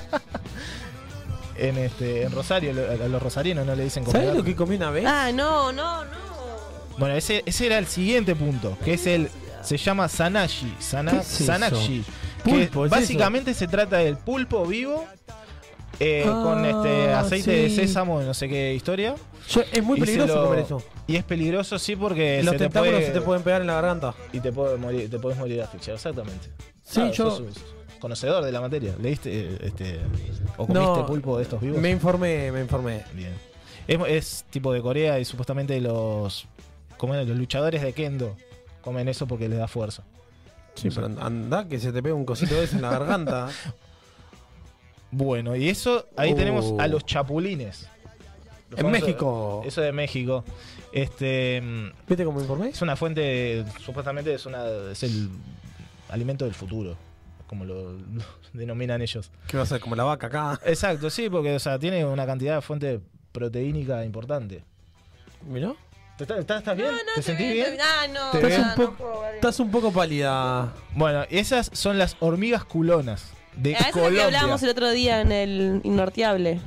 en, este, en Rosario, a los rosarinos no le dicen ¿Sabes comer lo que comí una vez? Ah, no, no, no. Bueno, ese, ese era el siguiente punto, que es el. Se llama Sanashi. Sana, ¿Qué es eso? Sanashi. Pulpo, que ¿es básicamente se trata del pulpo vivo eh, Ah, con este aceite de sésamo y no sé qué historia. Yo- es muy peligroso lo- comer eso. Y es peligroso, sí, porque Los se te tentáculos puede, se te pueden pegar en la garganta. y te puede morir, te puedes morir asfixiado, exactamente. Sí, Claro, yo- sos conocedor de la materia. ¿Leíste eh, este o comiste No, pulpo de estos vivos? Me informé, me informé. Bien. Es, es tipo de Corea y supuestamente los como los luchadores de kendo comen eso porque les da fuerza. Sí, pero anda que se te pega un cosito de eso en la garganta. Bueno, y eso ahí Oh. tenemos a los chapulines. Los En famosos- México. Eso de México. Este mm, ¿Viste cómo informé? es una fuente supuestamente es una es el alimento del futuro, como lo, lo denominan ellos. ¿Qué va a ser? Como la vaca acá. Exacto, sí, porque o sea, tiene una cantidad de fuente proteínica importante. ¿Mirá? ¿Estás, estás- estás bien? ¿Te sentís bien? Ah, no, ¿Te Estás ves? un, poco, estás un poco pálida. Bueno, esas son las hormigas culonas de Ah, eso es lo Colombia. que hablábamos el otro día en el Innorteable.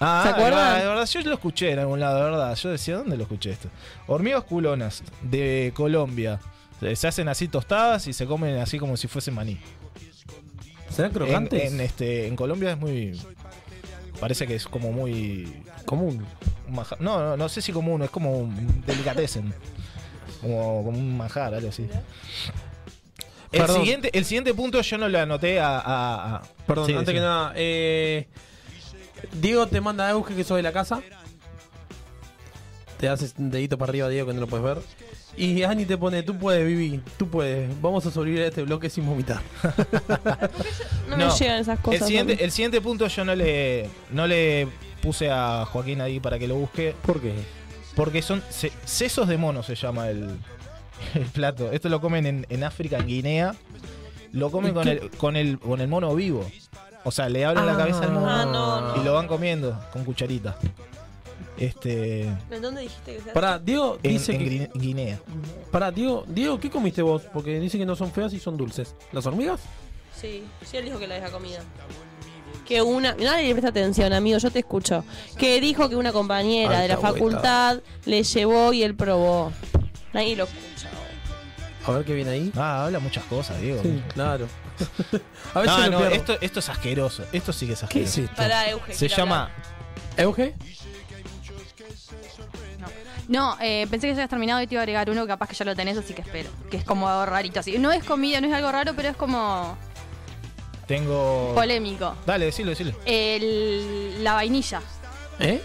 Ah, ¿Se acuerdan? De verdad, yo lo escuché en algún lado, de verdad. Yo decía, ¿dónde lo escuché esto? Hormigas culonas de Colombia. Se hacen así tostadas y se comen así como si fuese maní. ¿Serán crocantes? en, este, en Colombia es muy. Parece que es como muy. Común. No, no, no sé si común, es como un delicatessen. Como, como un manjar, algo así. El siguiente, el siguiente punto yo no lo anoté a. a- a- Perdón, Sí, antes sí. que nada. Eh, Diego te manda a Euge que soy de la casa. Te haces un dedito para arriba, Diego, que no lo puedes ver. Y Ani te pone, tú puedes, Vivi, tú puedes. Vamos a sobrevivir a este bloque sin vomitar. No, me llegan esas cosas. El siguiente, el siguiente punto yo no le, no le puse a Joaquín ahí para que lo busque. ¿Por qué? Porque son se- sesos de mono se llama el, el plato. Esto lo comen en, en África, en Guinea. Lo comen ¿Y con el, con el con el mono vivo. O sea, le abren la cabeza al mono Ah, no, no. y lo van comiendo con cucharita. Este ¿En dónde dijiste que se hace? Pará, Diego en, dice en que. Guinea. Pará, Diego, Diego, ¿qué comiste vos? Porque dice que no son feas y son dulces. ¿Las hormigas? Sí, sí, él dijo que la deja comida. Que una. Nadie le presta atención, amigo, yo te escucho. Que dijo que una compañera de la facultad le llevó y él probó. Nadie lo escucha. A ver qué viene ahí. Ah, habla muchas cosas, Diego. Sí, claro. a ver No, no, pierdo. esto, esto es asqueroso. Esto sí que es ¿Qué asqueroso. es esto? Para Euge. Se llama ¿Euge? No, eh, pensé que ya habías terminado y te iba a agregar uno, capaz que ya lo tenés, así que espero. Que es como algo rarito así. No es comida, no es algo raro, pero es como Tengo. polémico. Dale, decilo, decilo. El- la vainilla. ¿Eh?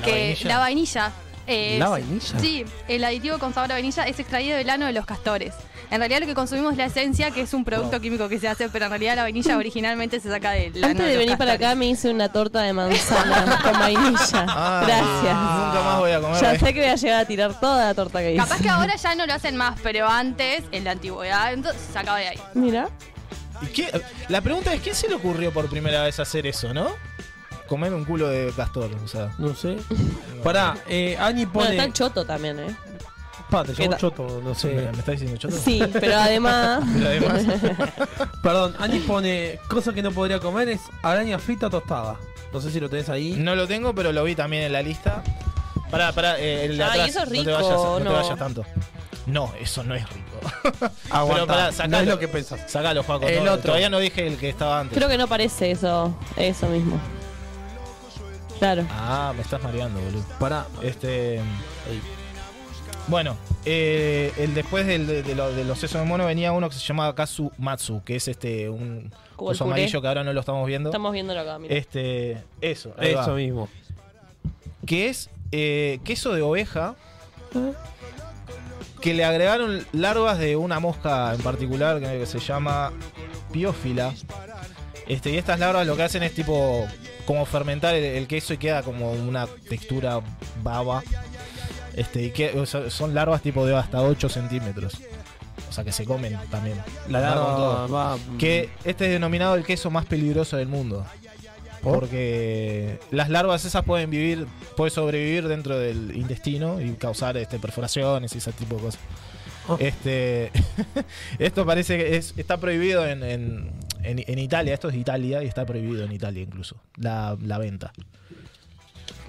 ¿La que vainilla? la vainilla. Es- ¿La vainilla? Sí, el aditivo con sabor a vainilla es extraído del ano de los castores. En realidad lo que consumimos es la esencia, que es un producto químico que se hace, pero en realidad la vainilla originalmente se saca del ano Antes de venir para acá me hice una torta de manzana con vainilla. Gracias. Nunca más voy a comer. Ya sé que voy a llegar a tirar toda la torta que hice. Capaz que ahora ya no lo hacen más, pero antes, en la antigüedad, entonces se sacaba de ahí. Mira. ¿Y qué- La pregunta es: ¿quién se le ocurrió por primera vez hacer eso, no? Comer un culo de castor, o sea. No sé. Pará, eh, Ani Bueno, pone. está el choto también, ¿eh? Pa, te ¿Qué llamo choto, no sé. ¿Me, me está diciendo choto? Sí, pero además. Pero además. Perdón, Ani pone. Cosa que no podría comer es araña frita tostada. No sé si lo tenés ahí. No lo tengo, pero lo vi también en la lista. Pará, pará, eh, el de Ay, atrás. eso es no te rico, vayas, no, te no. vayas tanto. No, eso no es rico. Aguanta, Pero pará, no sacalo. es lo que pensás. Sacalo, Juaco. El no, otro. Todavía no dije el que estaba antes. Creo que no parece eso. Eso mismo. Claro. Ah, me estás mareando, boludo. Pará. Este. Bueno, eh, el después del- de, de lo- de los sesos de mono venía uno que se llamaba Kazu Matsu, que es este un puré. amarillo que ahora no lo estamos viendo. Estamos viéndolo acá, mira. Este, eso, ahí Eso va. mismo. que es eh, queso de oveja que le agregaron larvas de una mosca en particular que se llama piófila. Este, y estas larvas lo que hacen es tipo como fermentar el, el queso y queda como una textura baba. Este, y que, o sea, son larvas tipo de hasta 8 centímetros. O sea que se comen también. La larva todo. va. Que este es denominado el queso más peligroso del mundo. Porque las larvas esas pueden vivir, pueden sobrevivir dentro del intestino y causar este, perforaciones y ese tipo de cosas. Oh. Este, esto parece que es, está prohibido en, en, en- en Italia, esto es de Italia y está prohibido en Italia incluso, la, la venta.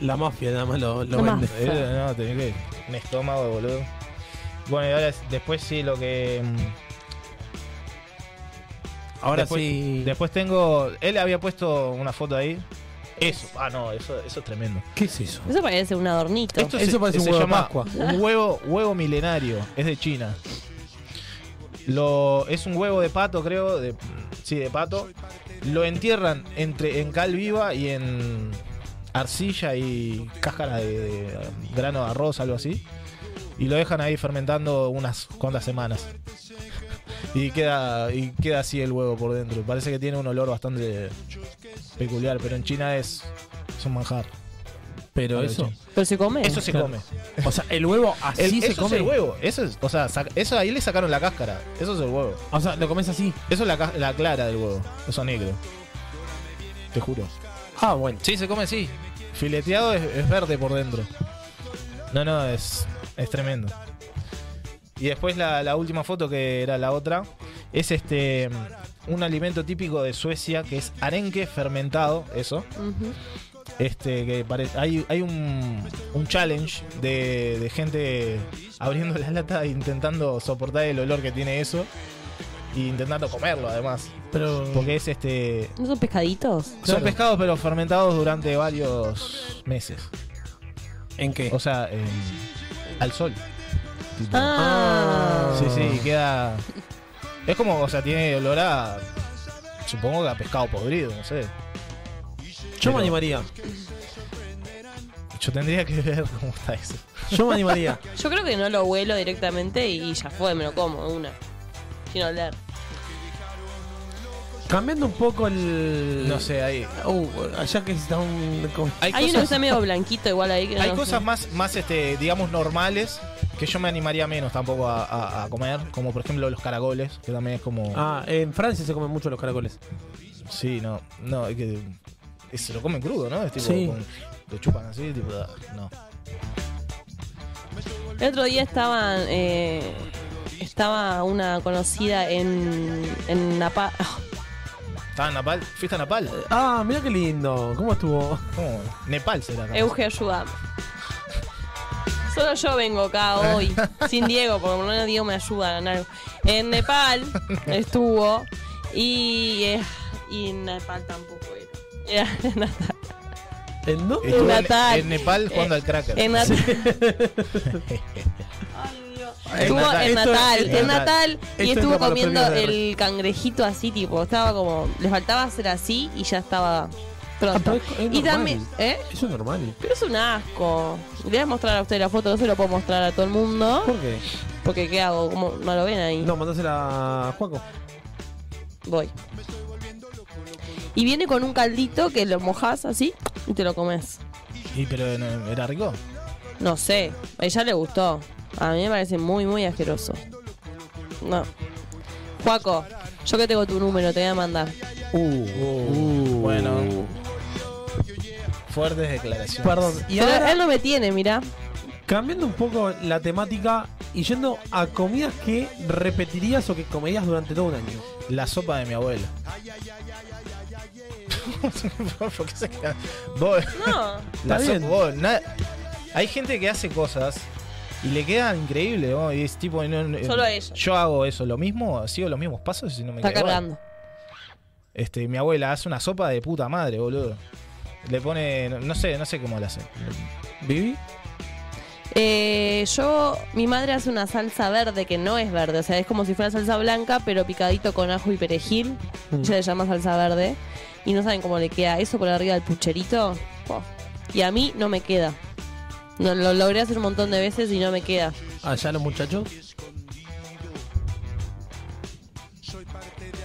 La mafia nada más lo, vende. mafia. Eh, no, tenés que. Un estómago, boludo. Bueno, y ahora es- después sí lo que. Ahora después, sí. Después tengo. Él había puesto una foto ahí. Eso. Ah, no, eso, eso es tremendo. ¿Qué es eso? Eso parece un adornito. Esto Eso se, parece un se huevo llama Pascua. Un huevo, huevo milenario. Es de China. Lo, es un huevo de pato, creo. De, sí, de pato. Lo entierran entre en cal viva y en arcilla y cáscara de, grano de arroz, algo así. Y lo dejan ahí fermentando unas cuantas semanas. Y queda, y queda así el huevo por dentro. Parece que tiene un olor bastante peculiar, pero en China es un manjar. Pero eso. Pero se come. Eso se Claro. come. O sea, el huevo así El- se eso come. es el huevo. Eso es, o sea, sac- eso ahí le sacaron la cáscara. Eso es el huevo. O sea, lo comes así. Eso es la, ca- la clara del huevo. Eso negro. Te juro. Ah, bueno. Sí, se come así. Fileteado es, es verde por dentro. No, no, es, es tremendo. Y después la, la última foto, que era la otra, es este un alimento típico de Suecia que es arenque fermentado, eso. Ujú. Este, que pare- hay, hay un, un challenge de, de gente abriendo la lata e intentando soportar el olor que tiene eso. E intentando comerlo además. Pero. Porque es este. ¿No son pescaditos? Son Claro. pescados pero fermentados durante varios meses. ¿En qué? O sea, en- al sol. Tipo. Ah. Sí, sí, y queda. Es como, o sea, tiene olor a. Supongo que a pescado podrido, no sé. Yo me animaría. Yo tendría que ver cómo está eso. Yo me animaría. Yo creo que no lo huelo directamente y ya fue, me lo como de una. Sin oler. Cambiando un poco el. No sé, hay. Uh, allá que está un. Hay, Hay uno que cosas, está medio blanquito igual ahí. Que hay no cosas sé. más, más este, digamos, normales que yo me animaría menos tampoco a, a- a comer. Como por ejemplo los caragoles, que también es como. Ah, en Francia se comen mucho los caracoles. Sí, no, no, es que. Es- Se lo comen crudo, ¿no? Es tipo. Sí. con- lo chupan así, tipo. No. El otro día estaban. eh, estaba una conocida en. en Napa. ¿Estaba en Napal? ¿Fuiste a Napal? Ah, mira qué lindo. ¿Cómo estuvo? ¿Cómo? Nepal será. capaz. Euge, ayúdame. Solo yo vengo acá hoy, sin Diego, porque por lo menos Diego me ayuda en algo. En Nepal estuvo y, eh, y en Nepal tampoco en Natal. ¿En dónde? Estuvo en, Natal. en Nepal jugando Eh, al cracker. En Natal. Estuvo Natal. en Natal, en Natal y estuvo comiendo el cangrejito así, tipo, estaba como, le faltaba hacer así y ya estaba Ah, pronto. es y también, ¿eh? Eso es normal. Pero es un asco. Le voy a mostrar a usted la foto, no se lo puedo mostrar a todo el mundo. ¿Por qué? Porque ¿qué hago? ¿Cómo no lo ven ahí? No, mandásela a Juaco. Voy. Y viene con un caldito que lo mojas así y te lo comes. ¿Y pero no, era rico? No sé, a ella le gustó. A mí me parece muy, muy asqueroso. No. Juaco, yo que tengo tu número, te voy a mandar. Uh, Bueno. Fuertes declaraciones. Perdón. Y Pero ahora, él no me tiene, mira. cambiando un poco la temática y yendo a comidas que repetirías o que comerías durante todo un año. La sopa de mi abuela. ¿Por qué se queda? Vos- No. la bien. vos, na- Hay gente que hace cosas y le quedan increíble, ¿no? Y es tipo. no- no- Solo a ella. Yo hago eso, lo mismo, sigo los mismos pasos y no me Está queda igual. cargando. Este, mi abuela hace una sopa de puta madre, boludo. Le pone. No sé, no sé cómo la hace. ¿Vivi? Eh, yo, mi madre hace una salsa verde que no es verde, o sea, es como si fuera salsa blanca, pero picadito con ajo y perejil. Mm. Ella le llama salsa verde. Y no saben cómo le queda eso por arriba del pucherito. Oh. Y a mí no me queda. No, lo logré hacer un montón de veces y no me queda. Allá los muchachos.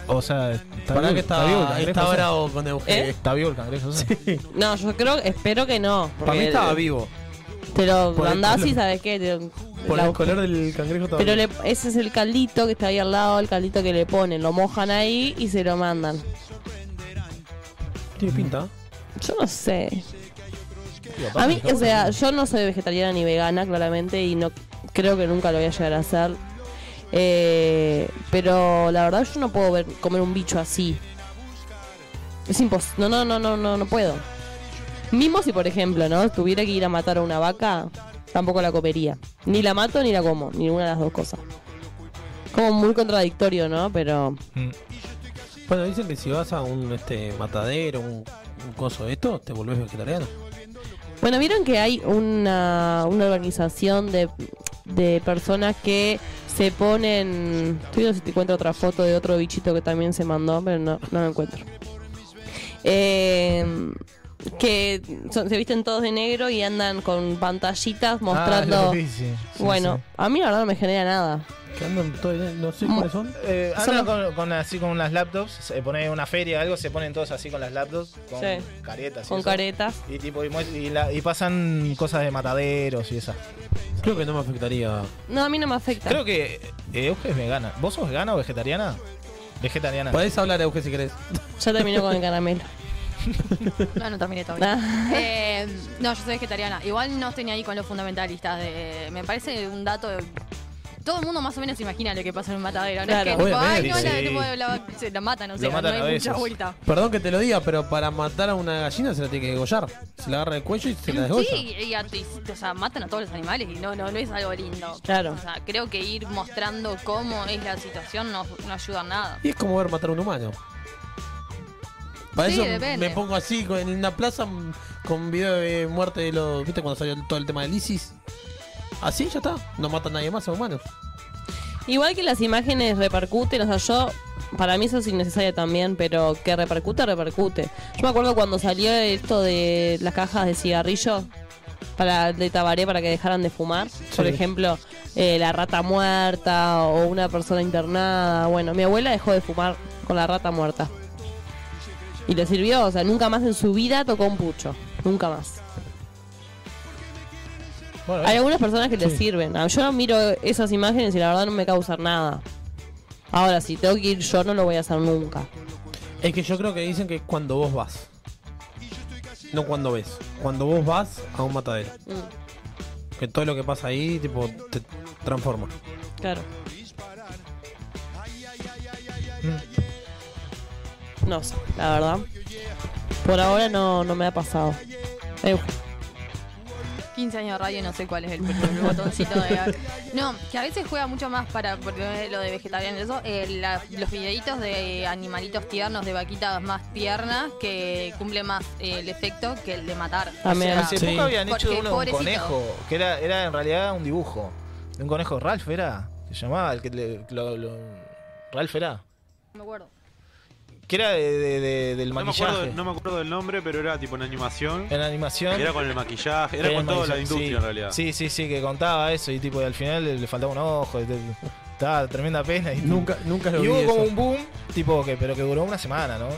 O sea, está Para vivo- que está estaba ¿sí? bravo con Eugenio. ¿Eh? Está vivo el cangrejo, ¿sí? No, yo creo, espero que no. Para mí estaba vivo. Te lo Por el mandás color. y sabes qué. Te- Por la- el color del cangrejo estaba Pero le- ese es el caldito que está ahí al lado, el caldito que le ponen. Lo mojan ahí y se lo mandan. Tiene pinta. Yo no sé. A mí, o sea, yo no soy vegetariana ni vegana, claramente, y no creo que nunca lo voy a llegar a hacer. Eh, pero la verdad yo no puedo ver, comer un bicho así. Es imposible. No, no, no, no, no, no puedo. Mismo si, por ejemplo, ¿no? Tuviera que ir a matar a una vaca, tampoco la comería. Ni la mato ni la como, ninguna de las dos cosas. Como muy contradictorio, ¿no? Pero Mm. Bueno, dicen que si vas a un este matadero, un, un coso de esto, te volvés vegetariano. Bueno, vieron que hay una, una organización de, de personas que se ponen. Estoy viendo si te encuentro otra foto de otro bichito que también se mandó, pero no, no lo encuentro. Eh, que son- se visten todos de negro y andan con pantallitas mostrando. Ah, lo vi, sí. Sí, bueno, sí. a mí la verdad no me genera nada. Que andan todos, no sé cuáles son. Eh, Son andan con, con así con unas laptops, se pone una feria algo, se ponen todos así con las laptops, con Sí. caretas. y Con eso. caretas. Y, tipo, y, y la- y pasan cosas de mataderos y esas. Creo que no me afectaría. No, a mí no me afecta. Creo que eh, Euge es vegana. ¿Vos sos vegana o vegetariana? Vegetariana. Podés hablar, Euge, si querés. Ya terminó con el caramelo. No, no terminé todavía. Ah. Eh, no, yo soy vegetariana. Igual no estoy ni ahí con los fundamentalistas. De, me parece un dato. de- todo el mundo más o menos se imagina lo que pasa en un matadero. No Claro. es que tipo, ay, no, la, tipo, la- se la matan, o sea, matan no a hay mucha veces. vuelta. Perdón que te lo diga, pero para matar a una gallina se la tiene que degollar. Se la agarra el cuello y se la desgolla. Sí, y, a- y- o sea, matan a todos los animales y no, no, no es algo lindo. Claro. O sea, creo que ir mostrando cómo es la situación no, no ayuda en nada. Y es como ver matar a un humano. Para Sí, eso depende. me pongo así en una plaza con video de muerte de los. ¿Viste cuando salió todo el tema del ISIS? Así ya está. No matan a nadie más a humanos. Igual que las imágenes repercuten, o sea, yo, para mí eso es innecesario también, pero que repercute, repercute. Yo me acuerdo cuando salió esto de las cajas de cigarrillos para de tabaré para que dejaran de fumar, por ejemplo, eh, la rata muerta o una persona internada. Bueno, mi abuela dejó de fumar con la rata muerta. Y le sirvió, o sea, nunca más en su vida tocó un pucho, nunca más. Bueno, Hay algunas personas que les Sí. sirven. Ah, Yo miro esas imágenes y la verdad no me causan nada. Ahora, si tengo que ir yo, no lo voy a hacer nunca. Es que yo creo que dicen que cuando vos vas. No cuando ves. Cuando vos vas a un matadero. Mm, Que todo lo que pasa ahí, tipo, te transforma. claro. No sé, la verdad. Por ahora no, no me ha pasado. Eh, 15 años de radio y no sé cuál es el, el botoncito de... No, que a veces juega mucho más para por lo de vegetariano. Eso, eh, la- los videitos de animalitos tiernos, de vaquitas más tiernas, que cumple más eh, el efecto que el de matar. También. Hace Sí. poco habían hecho Porque uno de un conejo, que era, era en realidad un dibujo. De un conejo Ralph era, se llamaba, el que le- lo- lo- Ralph era. No me acuerdo. Que era de, de- de- del No me, maquillaje. acuerdo, no me acuerdo del nombre, pero era tipo una animación. En animación. Era con el maquillaje, era Era con toda la industria sí. en realidad. Sí, sí, sí, que contaba eso y tipo y al final le, le faltaba un ojo. y te- Estaba tremenda pena. Y, Nunca, nunca lo y vi hubo como un boom, tipo que, pero que duró una semana, ¿no?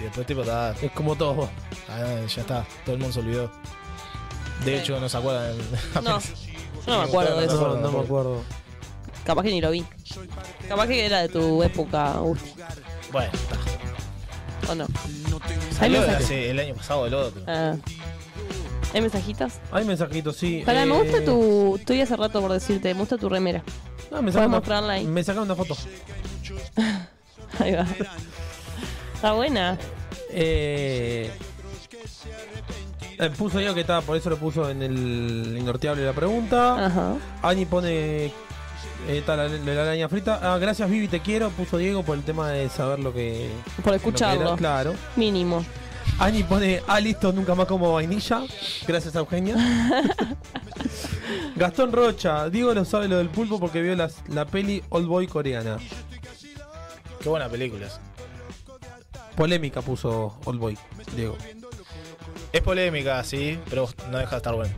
Y después tipo estaba. Es como todo. ah, ya está, todo el mundo se olvidó. De hecho, no se acuerdan. no, yo no me acuerdo de No, eso. no, me acuerdo. Capaz que ni lo vi. Capaz que era de tu época, Gusti. Bueno, está. ¿O no? Salió mensajes? hace el año pasado el otro. Ah. ¿Hay mensajitos? Hay mensajitos, sí. Para, me eh, gusta tu. Estoy hace rato por decirte, me gusta tu remera. No, me sacaron mostrarla ahí. me sacaron una foto. Ahí va. Está buena. Eh, eh, puso yo que estaba, por eso lo puso en el inorteable la pregunta. Ajá. Ani pone. Eh, está la, la- la araña frita. Ah, gracias Vivi, te quiero. Puso Diego por el tema de saber lo que. Por lo que escucharlo. era, claro. Mínimo. Ani pone, ah, listo, nunca más como vainilla. Gracias a Eugenia. Gastón Rocha, Diego lo sabe lo del pulpo porque vio las- la peli Old Boy coreana. Qué buena película. Polémica puso Old Boy, Diego. Es polémica, sí, pero no deja de estar bueno.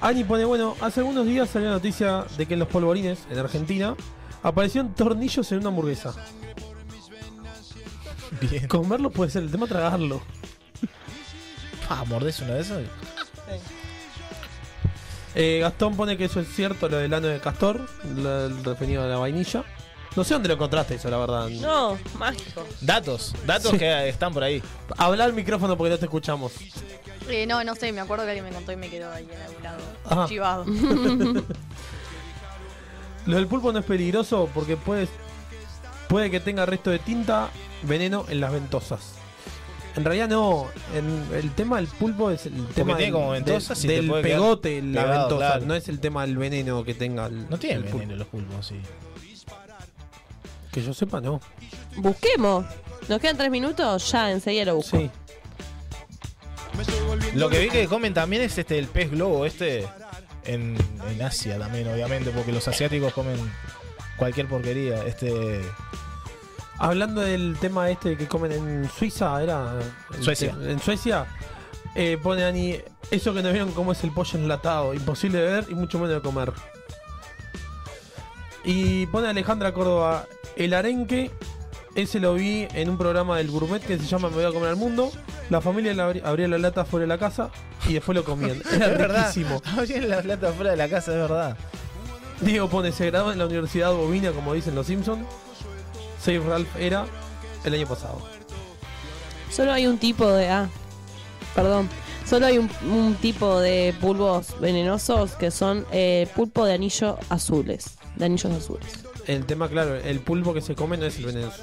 Ani pone, bueno, hace algunos días salió la noticia de que en los polvorines, en Argentina, aparecieron tornillos en una hamburguesa. Bien. Comerlo puede ser, el tema es tragarlo. Ah, ¿mordés uno de esos? Eh, Gastón pone que eso es cierto, lo del ano de castor, lo- el referido a la vainilla. No sé dónde lo encontraste eso, la verdad. No, mágico. Datos, datos Sí. que están por ahí. Habla al micrófono porque no te escuchamos. Eh, no, no sé, me acuerdo que alguien me contó y me quedó ahí en algún lado. Ajá. Chivado. Lo del pulpo no es peligroso porque puede, puede que tenga resto de tinta, veneno en las ventosas. En realidad no, en- el tema del pulpo es el tema tiene del- como de- ventosas y te del puede quedar pegote en la pegado, ventosa, claro. no es el tema del veneno que tenga el No tienen el pulpo. veneno los pulpos, sí. Que yo sepa no. busquemos. Nos quedan tres minutos, ya enseguida lo busco. Sí. Lo que vi que comen también es este el pez globo, este en, en Asia también, obviamente, porque los asiáticos comen cualquier porquería. Este Hablando del tema este que comen en Suiza, era. Suecia. En Suecia, eh, pone Ani, eso que no vieron cómo es el pollo enlatado, imposible de ver y mucho menos de comer. Y pone Alejandra Córdoba, el arenque, ese lo vi en un programa del gourmet que se llama Me voy a comer al mundo. La familia le abri- abría la lata fuera de la casa y después lo comían. Era es verdad. riquísimo. Abrían la plata fuera de la casa, es verdad. Diego pone, se graduó en la Universidad Bovina, como dicen los Simpsons. Save Ralph era el año pasado. Solo hay un tipo de. Ah, perdón. Solo hay un, un tipo de pulpos venenosos que son eh, pulpo de anillo azules. De anillos azules. El tema, claro, el pulpo que se come no es el venenoso.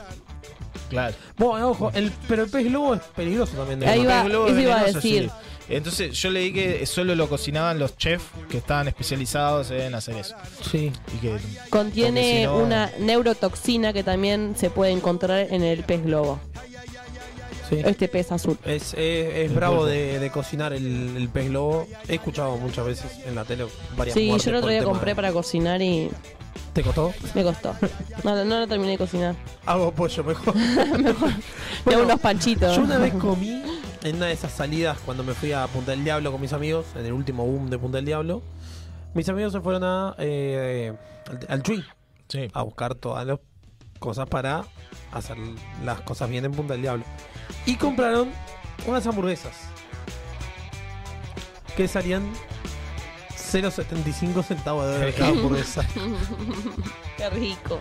Claro. Bueno, ojo, el, pero el pez globo es peligroso también. de Ahí comer. va, El globo eso iba a decir. sí. Entonces yo leí que solo lo cocinaban los chefs que estaban especializados en hacer eso. Sí. Y que Contiene porque si no- una neurotoxina que también se puede encontrar en el pez globo. Sí. Este pez azul. Es, es, es bravo de, de cocinar el, el pez globo. He escuchado muchas veces en la tele varias Sí, yo el otro día compré de- para cocinar y ¿Te costó? me costó. No, no lo terminé de cocinar. Hago pollo mejor. Me hago unos panchitos. Yo una vez comí en una de esas salidas cuando me fui a Punta del Diablo con mis amigos, en el último boom de Punta del Diablo. Mis amigos se fueron a eh, al, al Tree Sí. a buscar todas las cosas para hacer las cosas bien en Punta del Diablo. Y compraron unas hamburguesas que salían 0.75 centavos de dólar cada hamburguesa. Qué rico.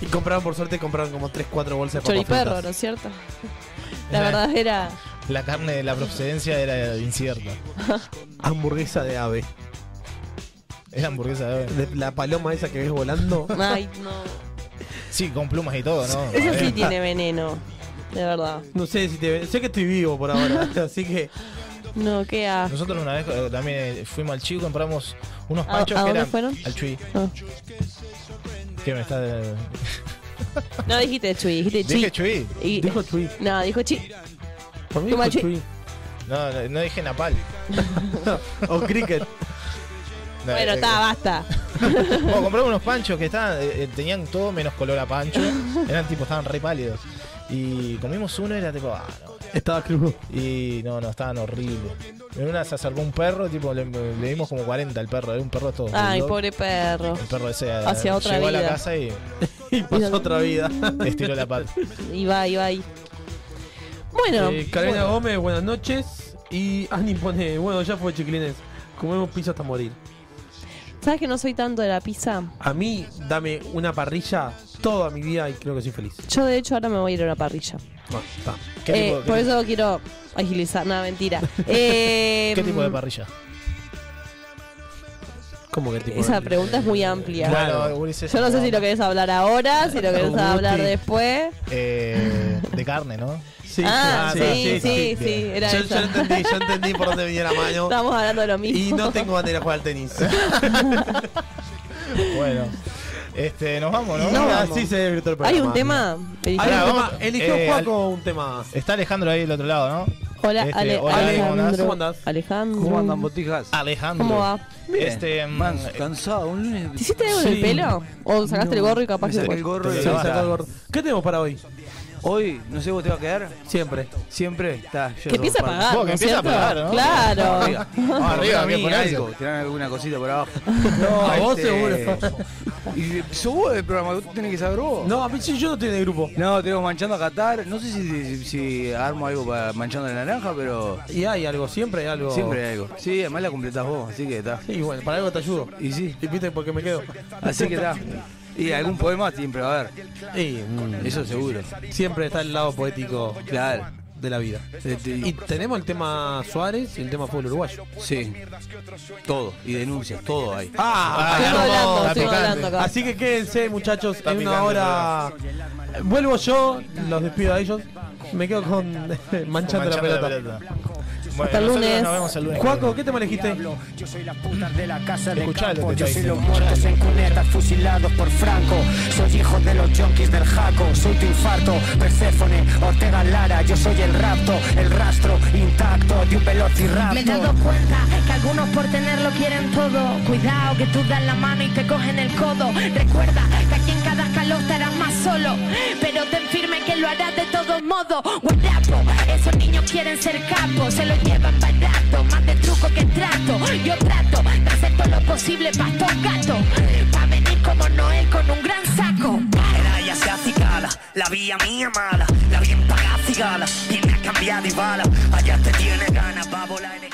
Y compraron, por suerte, compraron como 3-4 bolsas de papas Choriperro, fritas. ¿no es cierto? La verdad era. La carne de la procedencia era incierta. Hamburguesa de ave. Era hamburguesa de ave. De la paloma esa que ves volando. Ay, no. Sí, con plumas y todo, ¿no? Eso sí tiene veneno. De verdad. No sé si te sé que estoy vivo por ahora, así que No, qué asco. Nosotros una vez eh, también eh, fuimos al chico y compramos unos ¿A- panchos a que dónde eran fueron? al chui. Ah. Que me está de... No dijiste chui, dijiste chi. Dije chui. Y- dijo Chui. No, dijo chi. Por mí Toma dijo chui. Chui. No, no, no dije napal. o cricket. No, Bueno, eh, está, basta. Bueno, compramos unos panchos que estaban, eh, eh, tenían todo menos color a pancho. Eran tipo, estaban re pálidos. Y comimos uno y era tipo, ah, no. Estaba crudo. Y no, no, estaban horribles. En una se acercó un perro, tipo, le, le dimos como 40 al perro. Era un perro todo. Ay, pobre perro. El perro ese eh, Hacia otra llegó a la casa y Y pasó otra vida. estiró la pata. Iba, iba ahí. Bueno, Eh, Carolina bueno. Gómez, buenas noches. Y Ani pone, bueno, ya fue chiquilines. Comemos pizza hasta morir. ¿Sabes que no soy tanto de la pizza? A mí, dame una parrilla toda mi vida y creo que soy feliz. Yo, de hecho, ahora me voy a ir a una parrilla. No, está. ¿Qué, Eh, tipo, por qué- eso quiero agilizar. Nada, mentira. Eh, qué tipo de parrilla? ¿Cómo que tipo? Esa de- pregunta es muy amplia. Bueno, Ulises, Yo no sé si lo querés hablar ahora, si lo querés hablar después. eh, de carne, ¿no? Sí, Ah, sí, sí, sí, era Yo, eso. yo entendí, yo entendí por dónde venía la mano. Estamos hablando de lo mismo. Y no tengo manera de jugar al tenis. Bueno, este, nos vamos, ¿no? No, Ah, vamos. sí se debe el Hay un tema. Hay un Ahora, tema. Eligió eh, Juaco un tema. Está Alejandro ahí del otro lado, ¿no? Hola, Este. Alejandro. ¿Cómo andás? Alejandro. ¿Cómo andan, botijas? Alejandro. ¿Cómo va? Bien. Este, mm, Manso, cansado, un lunes. ¿Te hiciste algo en el pelo? ¿O sacaste el gorro y capaz que el gorro y Sí, el gordo. ¿Qué tenemos para hoy? Hoy, no sé vos te va a quedar. Siempre. Siempre está. yo Que empiece a pagar, ¿no que es empiece a pagar, ¿no? Claro. Arriba. Vamos arriba, a que mí ponerse. algo, tirar alguna cosita por abajo. a vos este, seguro. Y sos vos del programa, vos tenés que saber vos. No, a mí sí, yo no estoy en el grupo. No, tengo manchando a Qatar. No sé si, si, si armo algo para manchando la naranja, pero Y hay algo, siempre hay algo. siempre hay algo. Sí, además la completás vos, así que está. Sí, bueno, para algo te ayudo. Y sí, Y viste por qué me quedo. así que está. Y algún poema siempre va a haber, Y, mm, eso seguro. siempre está el lado poético Claro. de la vida. Y tenemos el tema Suárez y el tema fútbol uruguayo. Sí, todo. Y denuncias, todo hay. Ah, Estoy hermoso. hablando, estoy hablando acá. Así que quédense, muchachos, Está en una picante, hora. Vuelvo yo, los despido a ellos. Me quedo con manchando, la pelota. Bueno, Hasta el lunes. nos vemos el lunes. Juaco, ¿qué tema elegiste? Yo soy las putas de la casa de campo, te yo soy los muertos en cunetas fusilados por Franco. Soy hijo de los junkies del Jaco, soy tu infarto, Perséfone, Ortega Lara, yo soy el rapto, el rastro intacto de un velociraptor. Me he dado cuenta que algunos por tenerlo quieren todo. Cuidado que tú das la mano y te cogen el codo. Recuerda que aquí en cada escalón estarás más solo. Pero ten firme que lo harás de todos modos. Guapo, esos niños quieren ser capos. Se lo llevan barato, más de truco que trato. Yo trato de hacer todo lo posible para estos gatos. Pa' venir como Noel con un gran saco. Era ella se acicala, la vía mía mala, la bien pagada cigala, viene a cambiar de bala, allá te tiene ganas, va a volar en el